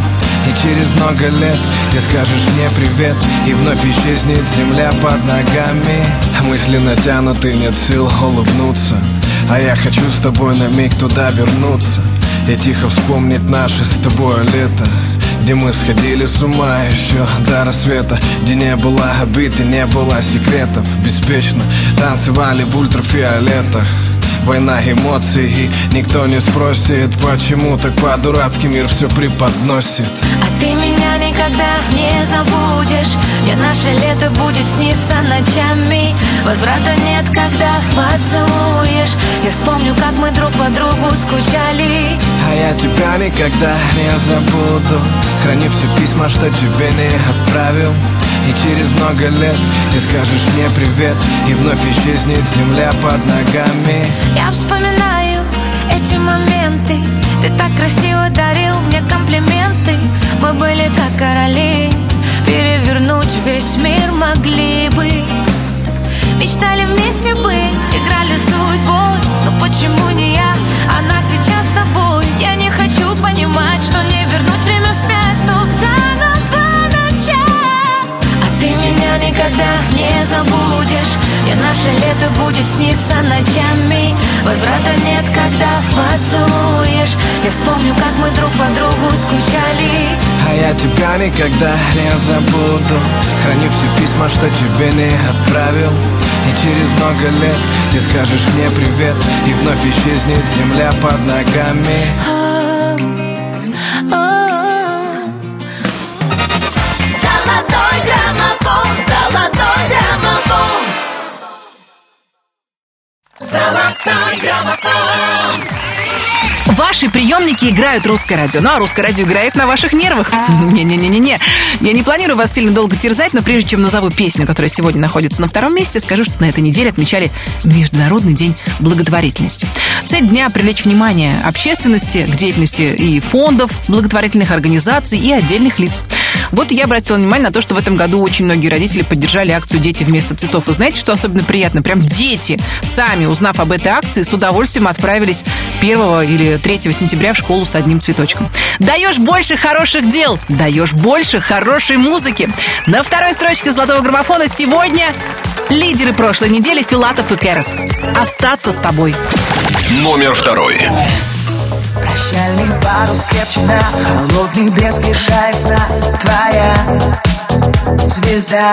И через много лет ты скажешь мне привет И вновь исчезнет земля под ногами. Мысли натянуты, нет сил улыбнуться А я хочу с тобой на миг туда вернуться. И тихо вспомнить наше с тобой лето где мы сходили с ума еще до рассвета Где не было обид и не было секретов. Беспечно танцевали в ультрафиолетах Война эмоций. И никто не спросит Почему так по-дурацки мир все преподносит. А ты меня никогда не забудешь. Мне наше лето будет сниться ночами. Возврата нет, когда поцелуешь. Я вспомню, как мы друг по другу скучали. А я тебя никогда не забуду. Храни все письма, что тебе не отправил И через много лет ты скажешь мне привет И вновь исчезнет земля под ногами. Я вспоминаю эти моменты. Ты так красиво дарил мне комплименты. Мы были как короли. Перевернуть весь мир могли бы. Мечтали вместе быть, играли судьбой Но почему не я, она сейчас с тобой. Я не хочу понимать, что не вернуть время вспять Чтоб заново меня никогда не забудешь. И наше лето будет сниться ночами. Возврата нет, когда поцелуешь. Я вспомню, как мы друг по другу скучали. А я тебя никогда не забуду. Храню все письма, что тебе не отправил. И через много лет ты скажешь мне привет И вновь исчезнет земля под ногами золотой граммофон. Золотой. Ваши приемники играют русское радио. Ну, а русское радио играет на ваших нервах. [laughs] Не-не-не-не-не. Я не планирую вас сильно долго терзать, но прежде чем назову песню, которая сегодня находится на втором месте, скажу, что на этой неделе отмечали Международный день благотворительности. Цель дня – привлечь внимание общественности к деятельности и фондов, благотворительных организаций и отдельных лиц. Вот я обратила внимание на то, что в этом году очень многие родители поддержали акцию «Дети вместо цветов». И знаете, что особенно приятно? Прям дети, сами узнав об этой акции, с удовольствием отправились 1 или 3 сентября в школу с одним цветочком. Даешь больше хороших дел, даешь больше хорошей музыки. На второй строчке «Золотого граммофона» сегодня лидеры прошлой недели Филатов и Керос. «Остаться с тобой». Номер второй. Прощальный парус крепчина Холодный блеск лишает сна Твоя звезда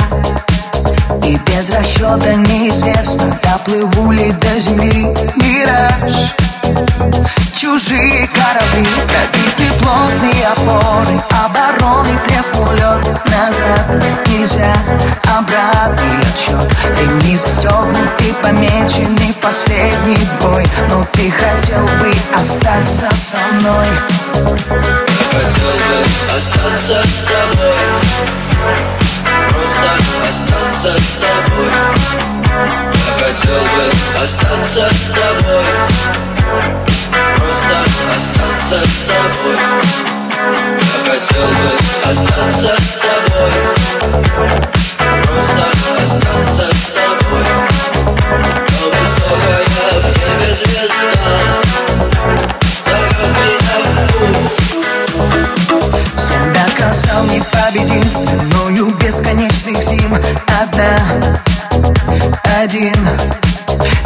И без расчета неизвестно Доплыву ли до земли мираж Чужие корабли Пробиты плотные опоры Обороны треснул лед Назад нельзя Обратный отсчет Ремни застегнуты Помеченный последний бой. Но ты хотел бы остаться со мной? Хотел бы остаться с тобой Просто остаться с тобой. Я хотел бы остаться с тобой. Просто остаться с тобой. Я хотел бы остаться с тобой. Просто остаться с тобой. Но высокая в небе звезда Зовет меня в путь. Всем доказал непобедим Ценою зим Одна, один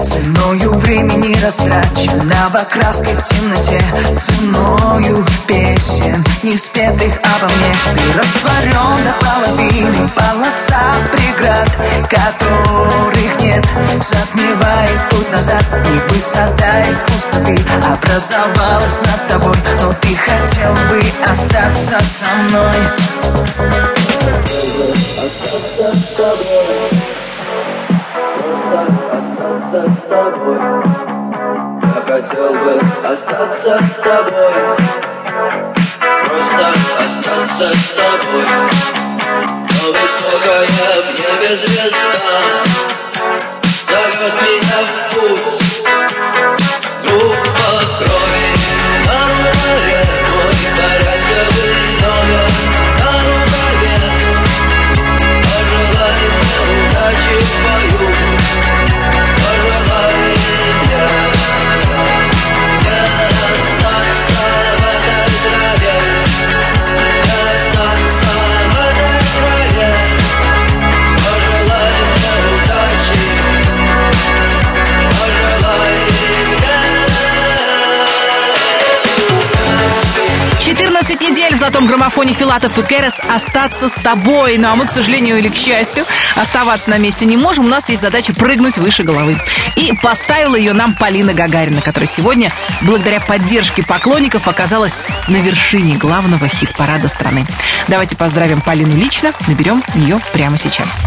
Ценою времени растраченного краской в темноте Ценою песен, не спетых обо мне Ты растворен половины полоса преград Которых нет, затмевает путь назад И высота из пустоты образовалась над тобой Но ты хотел бы остаться со мной Остаться с тобой Просто остаться с тобой Я хотел бы остаться с тобой Просто остаться с тобой Но высокая в небе звезда Зовет меня в путь Группа граммофоне Филатов и Керес остаться с тобой. Ну а мы, к сожалению или к счастью, оставаться на месте не можем. У нас есть задача прыгнуть выше головы. И поставила ее нам Полина Гагарина, которая сегодня, благодаря поддержке поклонников, оказалась на вершине главного хит-парада страны. Давайте поздравим Полину лично, наберем ее прямо сейчас.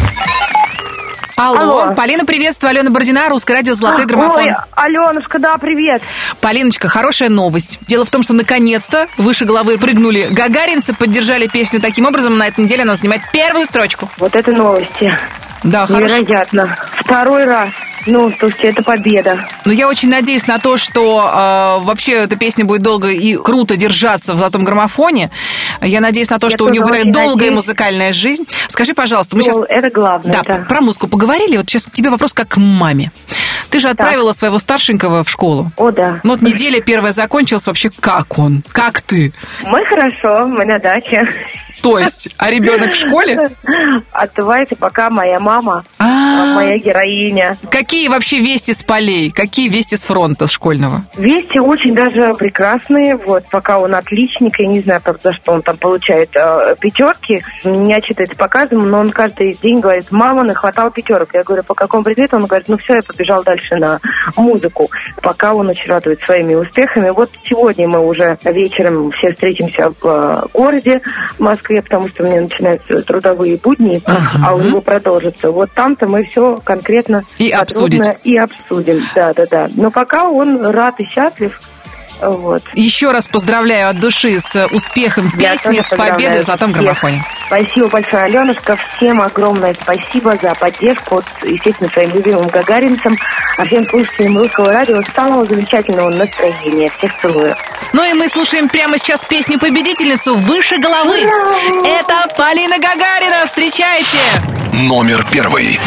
Алло. Алло. Полина, приветствую. Алена Бородина, Русское радио «Золотой граммофон». Ой, Аленушка, да, привет. Полиночка, хорошая новость. Дело в том, что наконец-то выше головы прыгнули гагаринцы, поддержали песню таким образом. На этой неделе она занимает первую строчку. Вот это новости. Да, хорошо. Невероятно. Второй раз. Ну, слушайте, это победа. Но я очень надеюсь на то, что э, вообще эта песня будет долго и круто держаться в золотом граммофоне. Я надеюсь на то, Я что у нее будет долгая надеюсь. музыкальная жизнь. Скажи, пожалуйста, мы Ну, сейчас... это главное, Да, да. про музыку поговорили. Вот сейчас к тебе вопрос как к маме. Ты же отправила своего старшенького в школу. О, да. Ну вот неделя первая закончилась. Вообще, как он? Как ты? Мы хорошо, мы на даче. То есть, а ребенок в школе? [laughs] Отдувается пока моя мама, А. моя героиня. Какие вообще вести с полей? Какие вести с фронта школьного? Вести очень даже прекрасные. Вот, пока он отличник, я не знаю, правда, за что он там получает э, пятерки. Меня читает по каждому, но он каждый день говорит, мама, нахватал пятерок. Я говорю, по какому предмету? Он говорит, ну все, я побежал дальше на музыку. Пока он очень радует своими успехами. Вот сегодня мы уже вечером все встретимся в э, городе в Москве, потому что у меня начинаются трудовые будни, а у него продолжится. Вот там-то мы все конкретно И отметим. Обсудить. И обсудим, да-да-да. Но пока он рад и счастлив. Вот. Еще раз поздравляю от души с успехом Я песни, с победой в золотом граммофоне. Спасибо большое, Аленушка. Всем огромное спасибо за поддержку. Вот, естественно, своим любимым гагаринцам, а всем слушателям русского радио самого замечательного настроения. Всех целую. Ну и мы слушаем прямо сейчас песню-победительницу «Выше головы». Это Полина Гагарина. Встречайте! Номер первый.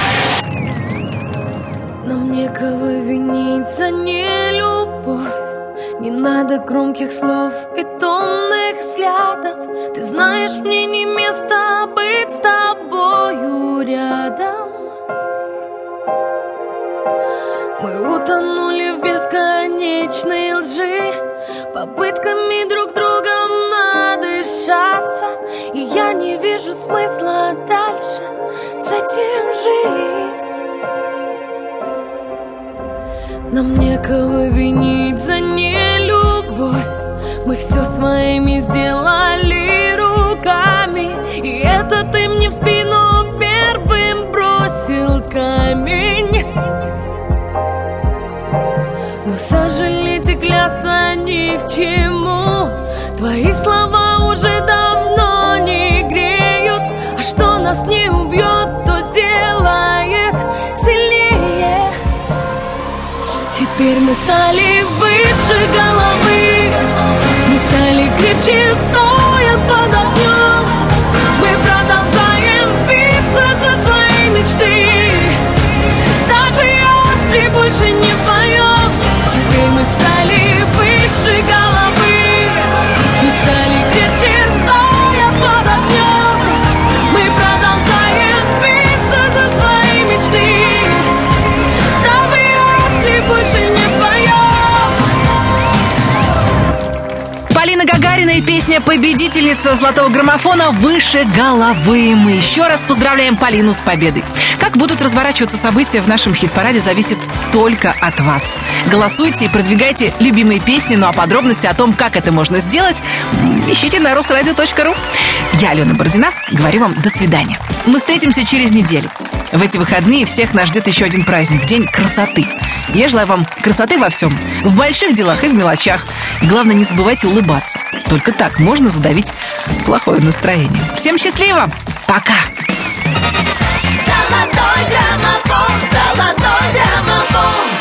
Некого винить за нелюбовь Не надо громких слов и томных взглядов. Ты знаешь, мне не место быть с тобою рядом. Мы утонули в бесконечной лжи Попытками друг другом надышаться. И я не вижу смысла дальше с этим жить нам некого винить за нелюбовь. Мы все своими сделали руками. И это ты мне в спину первым бросил камень. Но сожалеть и клясться ни к чему. Твои слова уже давно не греют. А что нас не убьет, Теперь мы стали выше головы. Мы стали крепче, стоя под огнем Мы продолжаем биться за свои мечты. Даже если больше не поем Теперь мы стали и песня «Победительница золотого граммофона» «Выше головы». Мы еще раз поздравляем Полину с победой. Как будут разворачиваться события в нашем хит-параде, зависит только от вас. Голосуйте и продвигайте любимые песни, ну а подробности о том, как это можно сделать, ищите на русрадио.ру. Я, Алена Бородина, говорю вам до свидания. Мы встретимся через неделю. В эти выходные всех нас ждет еще один праздник – День красоты. Я желаю вам красоты во всем, в больших делах и в мелочах. И главное, не забывайте улыбаться. Только так можно задавить плохое настроение. Всем счастливо! Пока! Золотой граммофон, золотой граммофон.